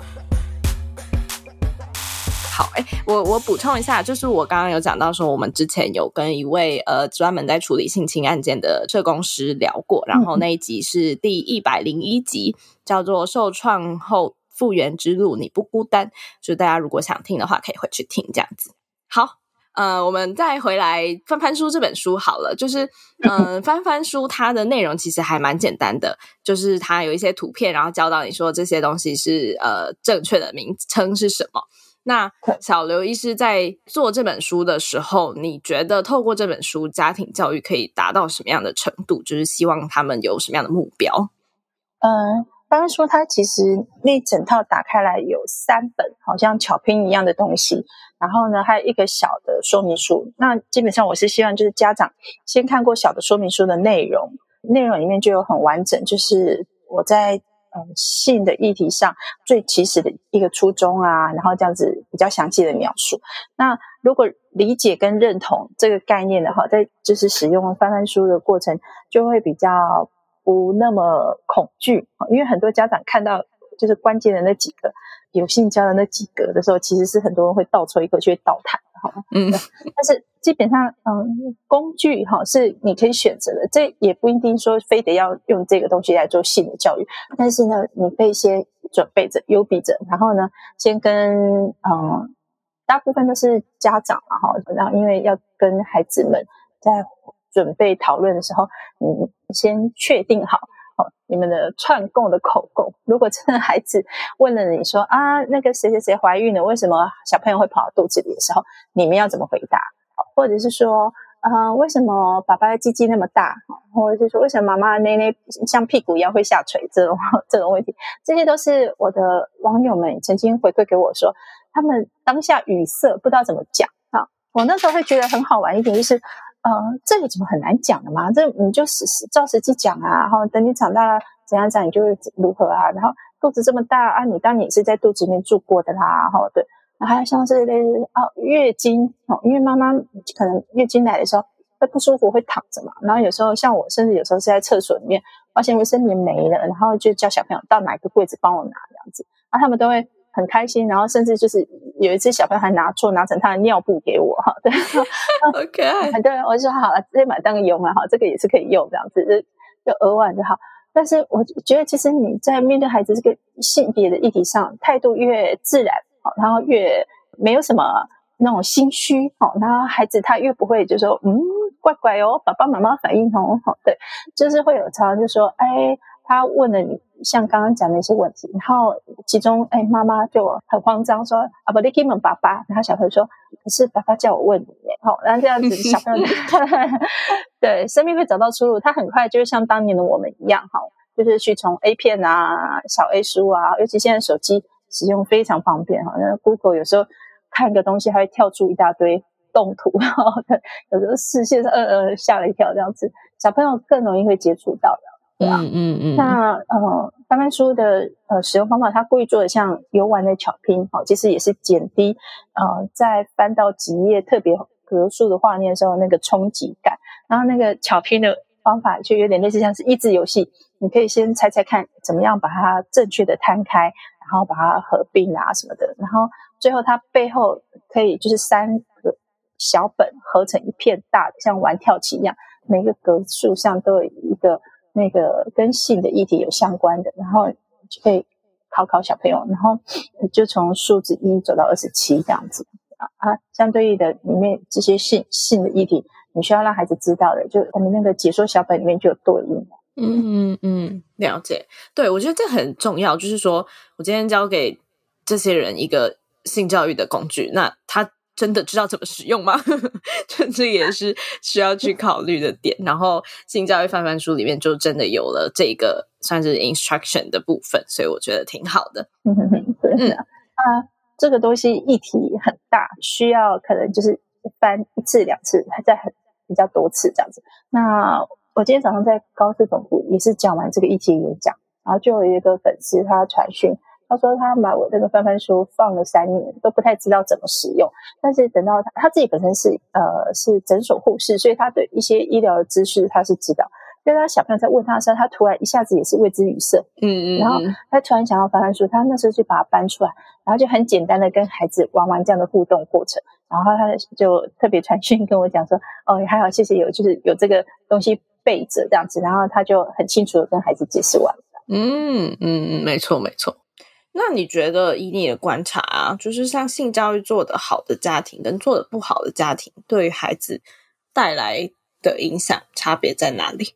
[SPEAKER 2] 好，哎，我我补充一下，就是我刚刚有讲到说，我们之前有跟一位呃专门在处理性侵案件的社工师聊过，然后那一集是第一百零一集，叫做《受创后复原之路，你不孤单》，就大家如果想听的话，可以回去听这样子。好，呃，我们再回来翻翻书这本书好了，就是嗯，翻翻书它的内容其实还蛮简单的，就是它有一些图片，然后教到你说这些东西是呃正确的名称是什么。那小刘医师在做这本书的时候，你觉得透过这本书，家庭教育可以达到什么样的程度？就是希望他们有什么样的目标？
[SPEAKER 4] 嗯，刚刚说他其实那整套打开来有三本，好像巧拼一样的东西，然后呢还有一个小的说明书。那基本上我是希望就是家长先看过小的说明书的内容，内容里面就有很完整，就是我在。呃，性的议题上最起始的一个初衷啊，然后这样子比较详细的描述。那如果理解跟认同这个概念的话，在就是使用翻翻书的过程，就会比较不那么恐惧因为很多家长看到就是关键的那几个有性交的那几个的时候，其实是很多人会倒抽一口去倒弹。嗯，但是基本上，嗯，工具哈是你可以选择的，这也不一定说非得要用这个东西来做性的教育。但是呢，你可以先准备着、优比着，然后呢，先跟嗯，大部分都是家长嘛哈，然后因为要跟孩子们在准备讨论的时候，你先确定好。你们的串供的口供，如果真的孩子问了你说啊，那个谁谁谁怀孕了，为什么小朋友会跑到肚子里的时候，你们要怎么回答？或者是说，啊，为什么爸爸的鸡鸡那么大？或者是说，为什么妈妈的内内像屁股一样会下垂？这种 这种问题，这些都是我的网友们曾经回馈给我说，他们当下语塞，不知道怎么讲啊。我那时候会觉得很好玩一点，就是。呃，这个怎么很难讲的嘛？这你就实实照实际讲啊，然后等你长大了怎样讲，你就会如何啊。然后肚子这么大啊，你当你是在肚子里面住过的啦，然后对，还有像是类似哦月经哦，因为妈妈可能月经来的时候会不舒服，会躺着嘛。然后有时候像我，甚至有时候是在厕所里面发现卫生棉没了，然后就叫小朋友到哪个柜子帮我拿这样子，啊，他们都会。很开心，然后甚至就是有一次小朋友还拿错，拿成他的尿布给我哈，对，
[SPEAKER 2] 好可爱。
[SPEAKER 4] 对，我就说好了，直接买当个用啊，哈，这个也是可以用这样子，就就额外就好。但是我觉得，其实你在面对孩子这个性别的议题上，态度越自然，好，然后越没有什么那种心虚，好，然后孩子他越不会就说，嗯，怪怪哦，爸爸妈妈反应哦，好，对，就是会有常常就说，哎。他问了你像刚刚讲的一些问题，然后其中哎妈妈就很慌张说啊不，你问爸爸。然后小朋友说可是爸爸叫我问你，好，然后这样子 小朋友 对生命会找到出路。他很快就像当年的我们一样，哈，就是去从 A 片啊、小 A 书啊，尤其现在手机使用非常方便哈。那 Google 有时候看一个东西，还会跳出一大堆动图，有时候视线呃呃吓了一跳，这样子小朋友更容易会接触到的。嗯嗯嗯，那呃，翻翻书的呃使用方法，它故意做的像游玩的巧拼，好，其实也是减低呃在翻到几页特别格数的画面的时候那个冲击感。然后那个巧拼的方法就有点类似像是益智游戏，你可以先猜猜看怎么样把它正确的摊开，然后把它合并啊什么的，然后最后它背后可以就是三个小本合成一片大的，像玩跳棋一样，每个格数上都有一个。那个跟性的议题有相关的，然后就可以考考小朋友，然后就从数字一走到二十七这样子啊啊，相对应的里面这些性性的议题，你需要让孩子知道的，就我们那个解说小本里面就有对应的。
[SPEAKER 2] 嗯嗯，了解。对，我觉得这很重要，就是说我今天教给这些人一个性教育的工具，那他。真的知道怎么使用吗？这也是需要去考虑的点。然后性教育翻翻书里面就真的有了这个算是 instruction 的部分，所以我觉得挺好的。
[SPEAKER 4] 嗯对啊，这个东西议题很大，需要可能就是翻一次两次，还在很比较多次这样子。那我今天早上在高四总部也是讲完这个议题演讲，然后就有一个粉丝他传讯。他说他买我这个翻翻书放了三年，都不太知道怎么使用。但是等到他他自己本身是呃是诊所护士，所以他对一些医疗的知识他是知道。但他小朋友在问他的时候，他突然一下子也是为之语塞。嗯嗯。然后他突然想要翻翻书，他那时候就把它搬出来，然后就很简单的跟孩子玩玩这样的互动过程。然后他就特别传讯跟我讲说：“哦，还好，谢谢有就是有这个东西备着这样子。”然后他就很清楚的跟孩子解释完。
[SPEAKER 2] 嗯嗯，没错没错。那你觉得以你的观察啊，就是像性教育做得好的家庭跟做得不好的家庭，对于孩子带来的影响差别在哪里？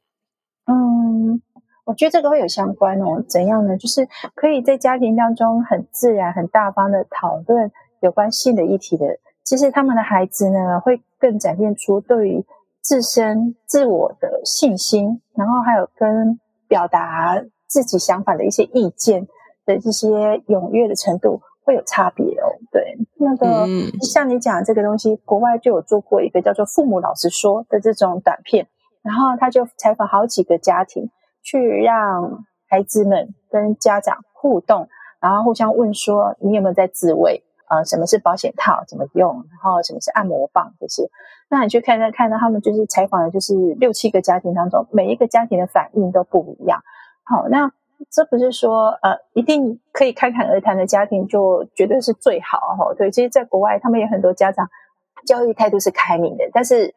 [SPEAKER 4] 嗯，我觉得这个会有相关哦。怎样呢？就是可以在家庭当中很自然、很大方的讨论有关性的议题的，其实他们的孩子呢，会更展现出对于自身自我的信心，然后还有跟表达自己想法的一些意见。的这些踊跃的程度会有差别哦。对，那个像你讲这个东西，国外就有做过一个叫做“父母老实说”的这种短片，然后他就采访好几个家庭，去让孩子们跟家长互动，然后互相问说：“你有没有在自慰？啊，什么是保险套？怎么用？然后什么是按摩棒？这些。”那你去看看，看到他们就是采访的，就是六七个家庭当中，每一个家庭的反应都不一样。好，那。这不是说呃，一定可以侃侃而谈的家庭就绝对是最好哈。对，其实，在国外，他们有很多家长教育态度是开明的，但是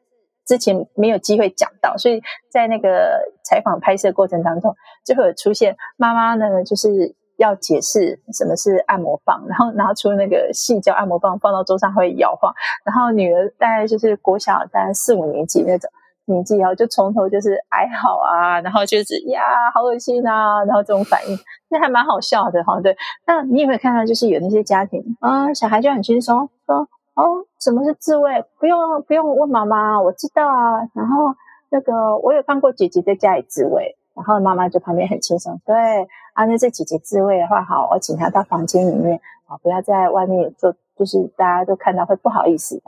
[SPEAKER 4] 之前没有机会讲到，所以在那个采访拍摄过程当中，就会有出现妈妈呢，就是要解释什么是按摩棒，然后拿出那个细胶按摩棒放到桌上会摇晃，然后女儿大概就是国小大概四五年级那种。年纪啊，就从头就是哀嚎啊，然后就是呀，好恶心啊，然后这种反应，那还蛮好笑的哈。对，那你有没有看到，就是有那些家庭啊，小孩就很轻松说，哦，什么是自慰？不用不用问妈妈，我知道啊。然后那个我有看过姐姐在家里自慰，然后妈妈就旁边很轻松，对啊，那这姐姐自慰的话，好，我请她到房间里面啊，不要在外面做，就是大家都看到会不好意思的。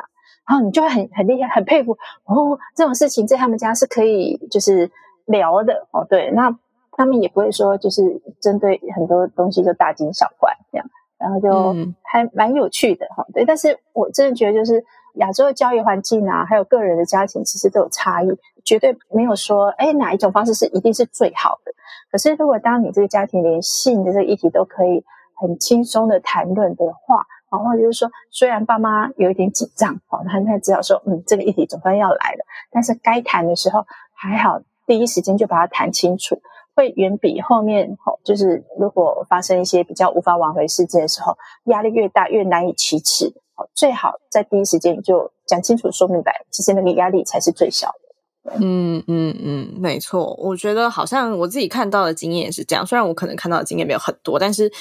[SPEAKER 4] 然后你就会很很厉害，很佩服哦，这种事情在他们家是可以就是聊的哦。对，那他们也不会说就是针对很多东西就大惊小怪这样，然后就还蛮有趣的哈。对，但是我真的觉得就是亚洲的教育环境啊，还有个人的家庭其实都有差异，绝对没有说哎哪一种方式是一定是最好的。可是如果当你这个家庭连性的这个议题都可以很轻松的谈论的话，然后就是说，虽然爸妈有一点紧张，哦，他现在知道说，嗯，这个议题总算要来了，但是该谈的时候还好，第一时间就把它谈清楚，会远比后面吼，就是如果发生一些比较无法挽回事件的时候，压力越大，越难以启齿。最好在第一时间就讲清楚、说明白，其实那个压力才是最小的。
[SPEAKER 2] 嗯嗯嗯，没错。我觉得好像我自己看到的经验也是这样。虽然我可能看到的经验没有很多，但是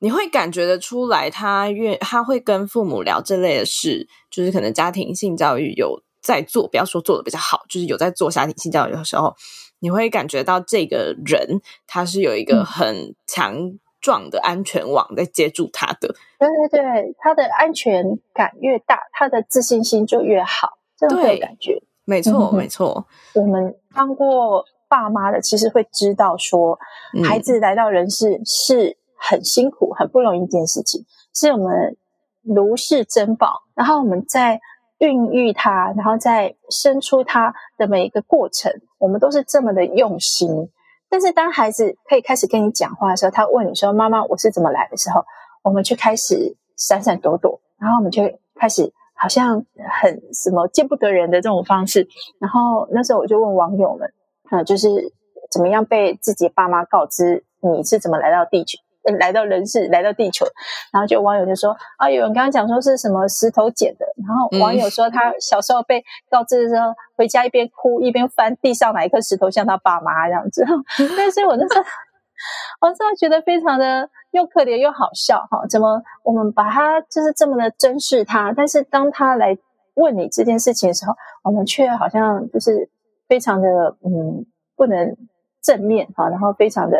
[SPEAKER 2] 你会感觉得出来，他越他会跟父母聊这类的事，就是可能家庭性教育有在做，不要说做的比较好，就是有在做家庭性教育的时候，你会感觉到这个人他是有一个很强。壮的安全网在接住他的，
[SPEAKER 4] 对对对，他的安全感越大，他的自信心就越好，这种感觉，
[SPEAKER 2] 没错没错。
[SPEAKER 4] 我们当过爸妈的，其实会知道说，孩子来到人世是很辛苦、很不容易一件事情，是我们如是珍宝。然后我们在孕育它，然后在生出它的每一个过程，我们都是这么的用心。但是当孩子可以开始跟你讲话的时候，他问你说：“妈妈，我是怎么来的？”时候，我们就开始闪闪躲躲，然后我们就开始好像很什么见不得人的这种方式。然后那时候我就问网友们：“啊，就是怎么样被自己爸妈告知你是怎么来到地球？”来到人世，来到地球，然后就网友就说啊，有人刚刚讲说是什么石头捡的，然后网友说他小时候被告知的时候，回家一边哭一边翻地上哪一颗石头像他爸妈这样子，但是我那时候，我真的觉得非常的又可怜又好笑哈，怎么我们把他就是这么的珍视他，但是当他来问你这件事情的时候，我们却好像就是非常的嗯不能正面哈，然后非常的。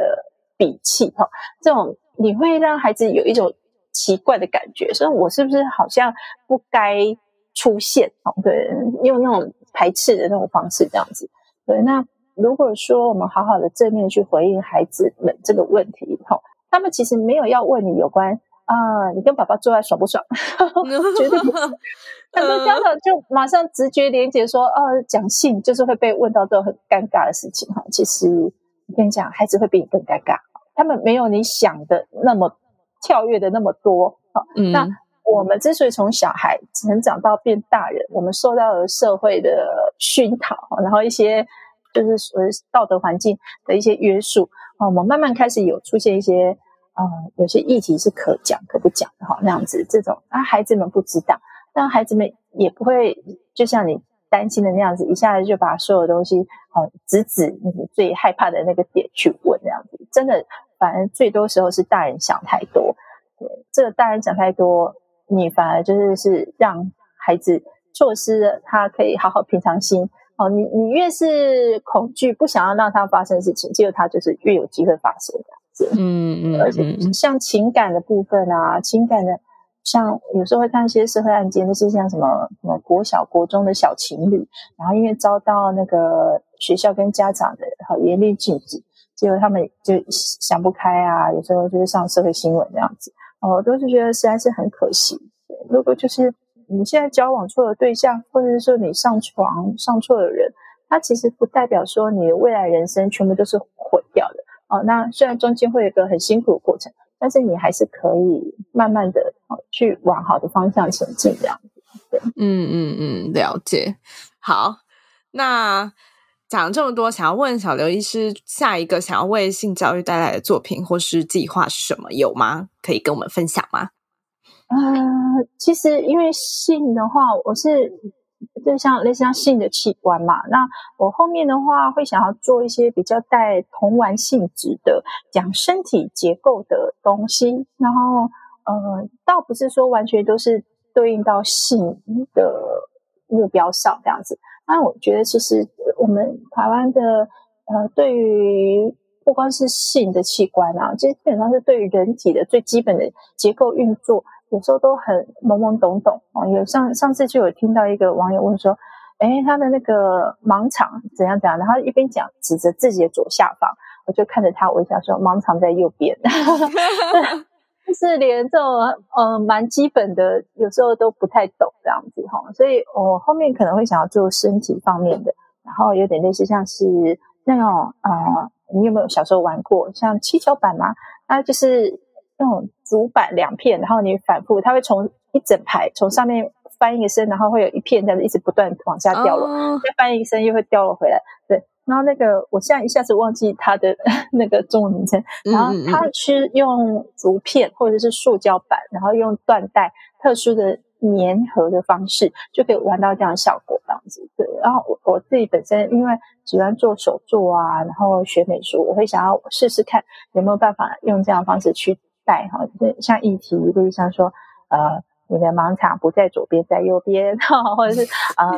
[SPEAKER 4] 鄙弃哈，这种你会让孩子有一种奇怪的感觉，说我是不是好像不该出现？哦，对，用那种排斥的那种方式这样子。对，那如果说我们好好的正面去回应孩子们这个问题，哈，他们其实没有要问你有关啊，你跟爸爸做爱爽不爽？觉得很多 家长就马上直觉连接说，哦，讲性就是会被问到这种很尴尬的事情哈。其实我跟你讲，孩子会比你更尴尬。他们没有你想的那么跳跃的那么多啊。那我们之所以从小孩成长到变大人，我们受到了社会的熏陶，然后一些就是所谓道德环境的一些约束啊，我们慢慢开始有出现一些啊，有些议题是可讲可不讲的哈，那样子这种啊，孩子们不知道，但孩子们也不会就像你担心的那样子，一下子就把所有东西哦直指你最害怕的那个点去问，那样子真的。反而最多时候是大人想太多，对这个大人想太多，你反而就是是让孩子错失了他可以好好平常心哦。你你越是恐惧，不想要让他发生事情，结果他就是越有机会发生这样子。嗯嗯，而且像情感的部分啊，情感的，像有时候会看一些社会案件，就是像什么什么国小国中的小情侣，然后因为遭到那个学校跟家长的好严厉禁止。结果他们就想不开啊，有时候就是上社会新闻这样子，我都是觉得实在是很可惜。如果就是你现在交往错的对象，或者是说你上床上错的人，他其实不代表说你未来人生全部都是毁掉的哦。那虽然中间会有一个很辛苦的过程，但是你还是可以慢慢的去往好的方向前进这样子。对，
[SPEAKER 2] 嗯嗯嗯，了解。好，那。讲了这么多，想要问小刘医师，下一个想要为性教育带来的作品或是计划是什么？有吗？可以跟我们分享吗？
[SPEAKER 4] 呃，其实因为性的话，我是就像类似像性的器官嘛，那我后面的话会想要做一些比较带同玩性质的，讲身体结构的东西，然后呃，倒不是说完全都是对应到性的目标上这样子。那我觉得其实我们台湾的呃，对于不光是性的器官啊，其实基本上是对于人体的最基本的结构运作，有时候都很懵懵懂懂啊。有上上次就有听到一个网友问说：“哎，他的那个盲肠怎样怎样？”然后一边讲指着自己的左下方，我就看着他微笑说：“盲肠在右边。”就是连这种呃蛮基本的，有时候都不太懂这样子哈，所以我后面可能会想要做身体方面的，然后有点类似像是那种呃，你有没有小时候玩过像七巧板吗？那就是那种主板两片，然后你反复，它会从一整排从上面翻一个身，然后会有一片这样子一直不断往下掉落，再翻一个身又会掉落回来，对。然后那个我现在一下子忘记它的 那个中文名称，然后它是用竹片或者是塑胶板，然后用缎带特殊的粘合的方式，就可以玩到这样的效果，这样子。对，然后我我自己本身因为喜欢做手作啊，然后学美术，我会想要试试看有没有办法用这样的方式去带哈，就是像议题，例如像说呃，你的盲场不在左边，在右边，或者是啊。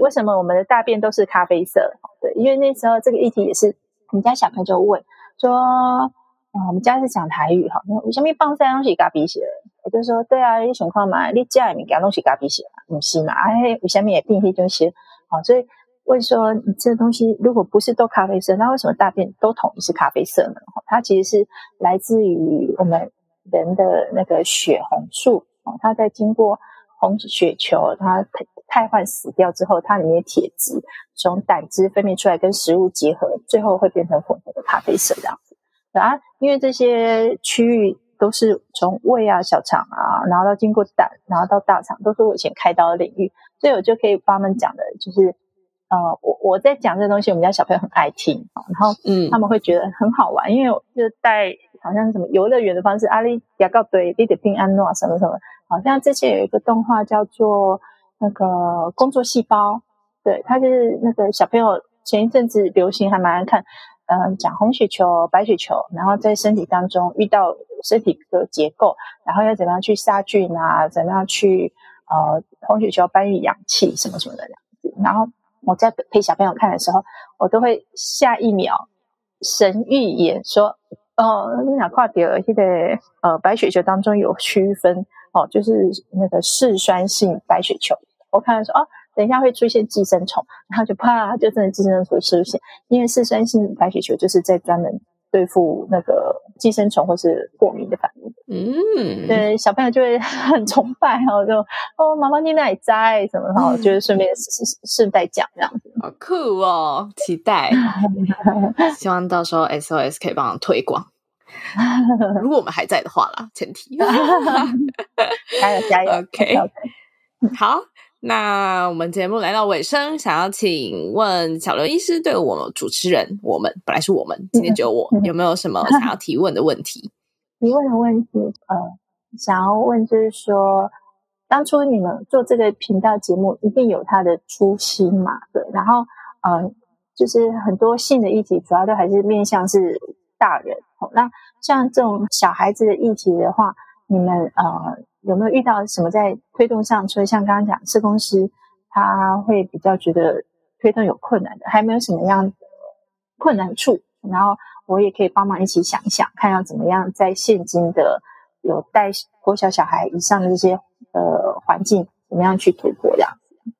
[SPEAKER 4] 为什么我们的大便都是咖啡色？对，因为那时候这个议题也是我们家小朋友就问说，啊，我们家是讲台语哈，为什么放在东西咖啡色？我就说，对啊，你情况嘛，你家里面给东西咖啡色嘛，不是嘛？哎，为什么也并非就是，好，所以问说，你这东西如果不是都咖啡色，那为什么大便都统一是咖啡色呢？它其实是来自于我们人的那个血红素，哦，它在经过红血球，它。汰换死掉之后，它里面的铁质从胆汁分泌出来，跟食物结合，最后会变成混合的咖啡色这样子。啊，因为这些区域都是从胃啊、小肠啊，然后到经过胆，然后到大肠，都是我以前开刀的领域，所以我就可以帮他们讲的，就是呃，我我在讲这东西，我们家小朋友很爱听啊，然后嗯，他们会觉得很好玩，因为就带好像什么游乐园的方式，阿里牙膏堆、你的病安诺什么什么，好像之前有一个动画叫做。那个工作细胞，对，它就是那个小朋友前一阵子流行还蛮爱看，嗯，讲红血球、白血球，然后在身体当中遇到身体的结构，然后要怎么样去杀菌啊，怎么样去呃红血球搬运氧气什么什么的这样子。然后我在陪小朋友看的时候，我都会下一秒神预言说，哦，你哪跨掉现在呃白血球当中有区分。哦，就是那个嗜酸性白血球，我看到说哦，等一下会出现寄生虫，然后就啪，就真的寄生虫出现。因为嗜酸性白血球就是在专门对付那个寄生虫或是过敏的反应。嗯，对，小朋友就会 很崇拜，然后就哦，妈妈你奶摘什么？然后就是顺便顺带讲这样子。
[SPEAKER 2] 好酷哦，期待，希望到时候 SOS 可以帮忙推广。如果我们还在的话啦，前提
[SPEAKER 4] 加油 加油。
[SPEAKER 2] OK，好，那我们节目来到尾声，想要请问小刘医师，对我们主持人，我们本来是我们，今天只有我，有没有什么想要提问的问题？
[SPEAKER 4] 提问的问题，呃，想要问就是说，当初你们做这个频道节目，一定有它的初心嘛？对，然后，呃，就是很多性的议题，主要都还是面向是大人。那像这种小孩子的议题的话，你们呃有没有遇到什么在推动上？除了像刚刚讲，是公司他会比较觉得推动有困难的，还没有什么样的困难处？然后我也可以帮忙一起想一想，看要怎么样在现今的有带国小小孩以上的这些呃环境，怎么样去突破这样子？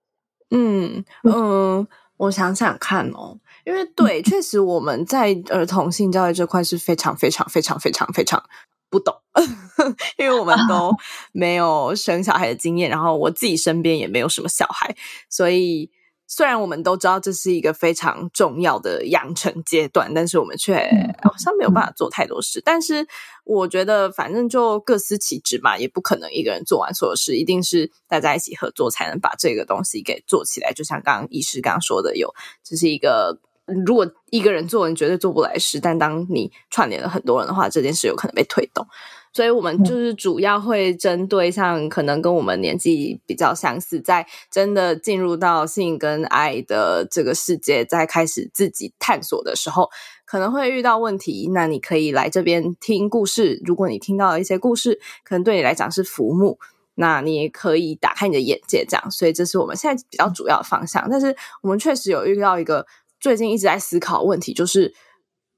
[SPEAKER 2] 嗯嗯，我想想看哦。因为对，确实我们在儿童性教育这块是非常非常非常非常非常不懂，因为我们都没有生小孩的经验，然后我自己身边也没有什么小孩，所以。虽然我们都知道这是一个非常重要的养成阶段，但是我们却好像没有办法做太多事。但是我觉得，反正就各司其职嘛，也不可能一个人做完所有事，一定是大家一起合作才能把这个东西给做起来。就像刚刚医师刚刚说的，有这是一个如果一个人做，你绝对做不来事，但当你串联了很多人的话，这件事有可能被推动。所以，我们就是主要会针对像可能跟我们年纪比较相似，在真的进入到性跟爱的这个世界，在开始自己探索的时候，可能会遇到问题。那你可以来这边听故事。如果你听到一些故事，可能对你来讲是浮木，那你也可以打开你的眼界。这样，所以这是我们现在比较主要的方向。但是，我们确实有遇到一个最近一直在思考问题，就是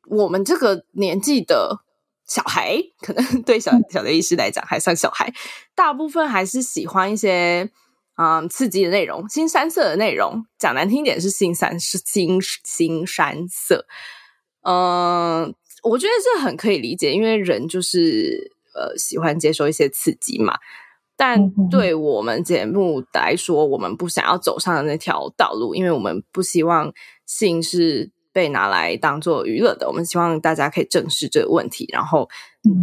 [SPEAKER 2] 我们这个年纪的。小孩可能 对小小的医师来讲还算小孩，大部分还是喜欢一些嗯刺激的内容、新三色的内容。讲难听点是新三是新新三色。嗯，我觉得这很可以理解，因为人就是呃喜欢接受一些刺激嘛。但对我们节目来说，我们不想要走上的那条道路，因为我们不希望性是。被拿来当做娱乐的，我们希望大家可以正视这个问题，然后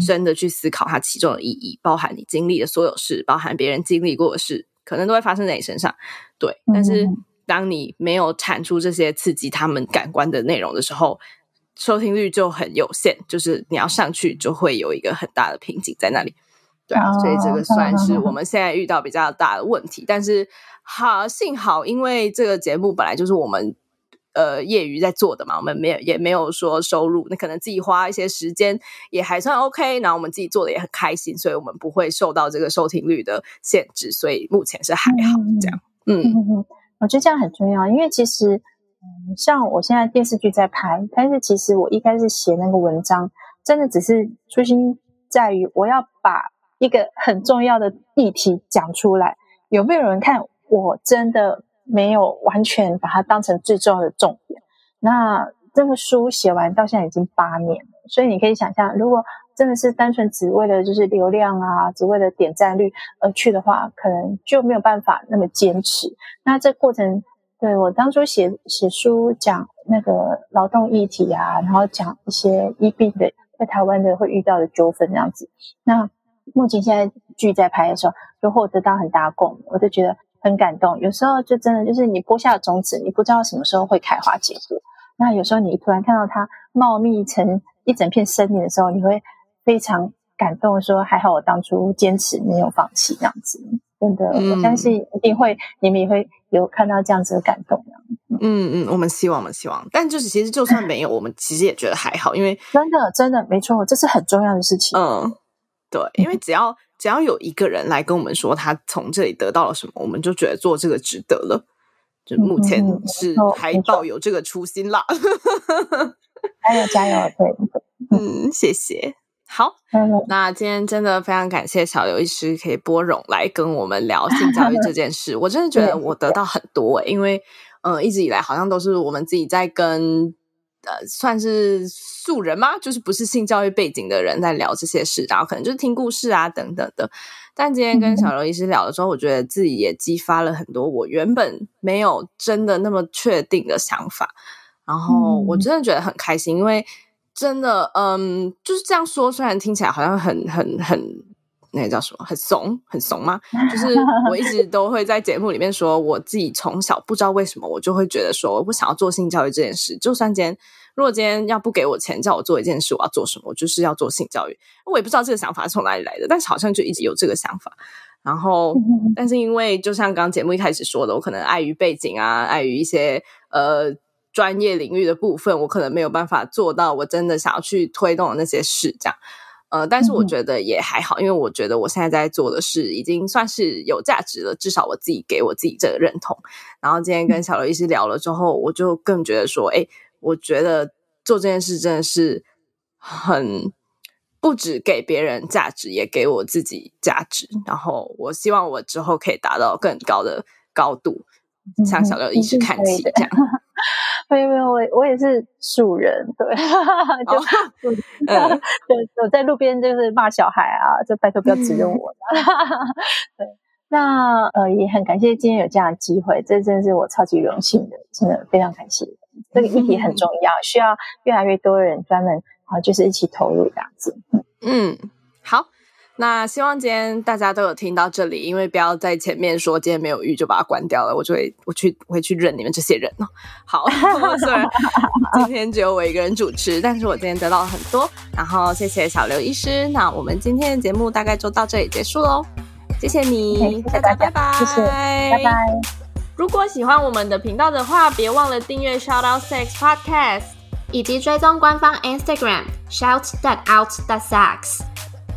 [SPEAKER 2] 真的去思考它其中的意义，包含你经历的所有事，包含别人经历过的事，可能都会发生在你身上。对，但是当你没有产出这些刺激他们感官的内容的时候，收听率就很有限，就是你要上去就会有一个很大的瓶颈在那里。对啊，所以这个算是我们现在遇到比较大的问题。但是好，幸好因为这个节目本来就是我们呃业余在做的嘛，我们没有也没有说收入，那可能自己花一些时间也还算 OK。然后我们自己做的也很开心，所以我们不会受到这个收听率的限制，所以目前是还好这样。嗯。
[SPEAKER 4] 我觉得这样很重要，因为其实，嗯，像我现在电视剧在拍，但是其实我一开始写那个文章，真的只是初心在于我要把一个很重要的议题讲出来。有没有人看？我真的没有完全把它当成最重要的重点。那这个书写完到现在已经八年了，所以你可以想象，如果真的是单纯只为了就是流量啊，只为了点赞率而去的话，可能就没有办法那么坚持。那这过程，对我当初写写书讲那个劳动议题啊，然后讲一些医病的在台湾的会遇到的纠纷这样子。那目前现在剧在拍的时候，就获得到很大共鸣，我就觉得很感动。有时候就真的就是你播下种子，你不知道什么时候会开花结果。那有时候你突然看到它茂密成一整片森林的时候，你会。非常感动，说还好我当初坚持没有放弃，这样子真的，我相信一定会你们也会有看到这样子的感动。
[SPEAKER 2] 嗯嗯，我们希望，我们希望，但就是其实就算没有，我们其实也觉得还好，因为
[SPEAKER 4] 真的真的没错，这是很重要的事情。
[SPEAKER 2] 嗯，对，因为只要只要有一个人来跟我们说他从这里得到了什么，我们就觉得做这个值得了。就目前是还抱有这个初心啦。
[SPEAKER 4] 加 油加油！对，
[SPEAKER 2] 嗯，谢谢。好，那今天真的非常感谢小刘医师可以拨冗来跟我们聊性教育这件事。我真的觉得我得到很多，因为嗯，一直以来好像都是我们自己在跟呃，算是素人吗？就是不是性教育背景的人在聊这些事，然后可能就是听故事啊等等的。但今天跟小刘医师聊的时候，我觉得自己也激发了很多我原本没有真的那么确定的想法，然后我真的觉得很开心，因为。真的，嗯，就是这样说。虽然听起来好像很、很、很，那个叫什么，很怂，很怂吗？就是我一直都会在节目里面说，我自己从小不知道为什么，我就会觉得说，我不想要做性教育这件事。就算今天，如果今天要不给我钱，叫我做一件事，我要做什么？我就是要做性教育。我也不知道这个想法是从哪里来的，但是好像就一直有这个想法。然后，但是因为就像刚节目一开始说的，我可能碍于背景啊，碍于一些呃。专业领域的部分，我可能没有办法做到我真的想要去推动的那些事，这样，呃，但是我觉得也还好，因为我觉得我现在在做的事已经算是有价值了，至少我自己给我自己这个认同。然后今天跟小刘医师聊了之后，我就更觉得说，哎，我觉得做这件事真的是很不止给别人价值，也给我自己价值。然后我希望我之后可以达到更高的高度，向小刘医师看齐，这样。
[SPEAKER 4] 没有没有，我我也是素人，对，就就 我在路边就是骂小孩啊，就拜托不要指认我。对，那呃也很感谢今天有这样的机会，这真的是我超级荣幸的，真的非常感谢。这个议题很重要，需要越来越多的人专门啊，就是一起投入这样子。
[SPEAKER 2] 嗯，好。那希望今天大家都有听到这里，因为不要在前面说今天没有玉就把它关掉了，我就会我去我会去认你们这些人哦。好，虽然今天只有我一个人主持，但是我今天得到了很多，然后谢谢小刘医师。那我们今天的节目大概就到这里结束喽，谢谢你，大家拜拜，
[SPEAKER 4] 谢谢，拜拜。
[SPEAKER 1] 如果喜欢我们的频道的话，别忘了订阅 Shout Out Sex Podcast，
[SPEAKER 3] 以及追踪官方 Instagram Shout That Out That Sex。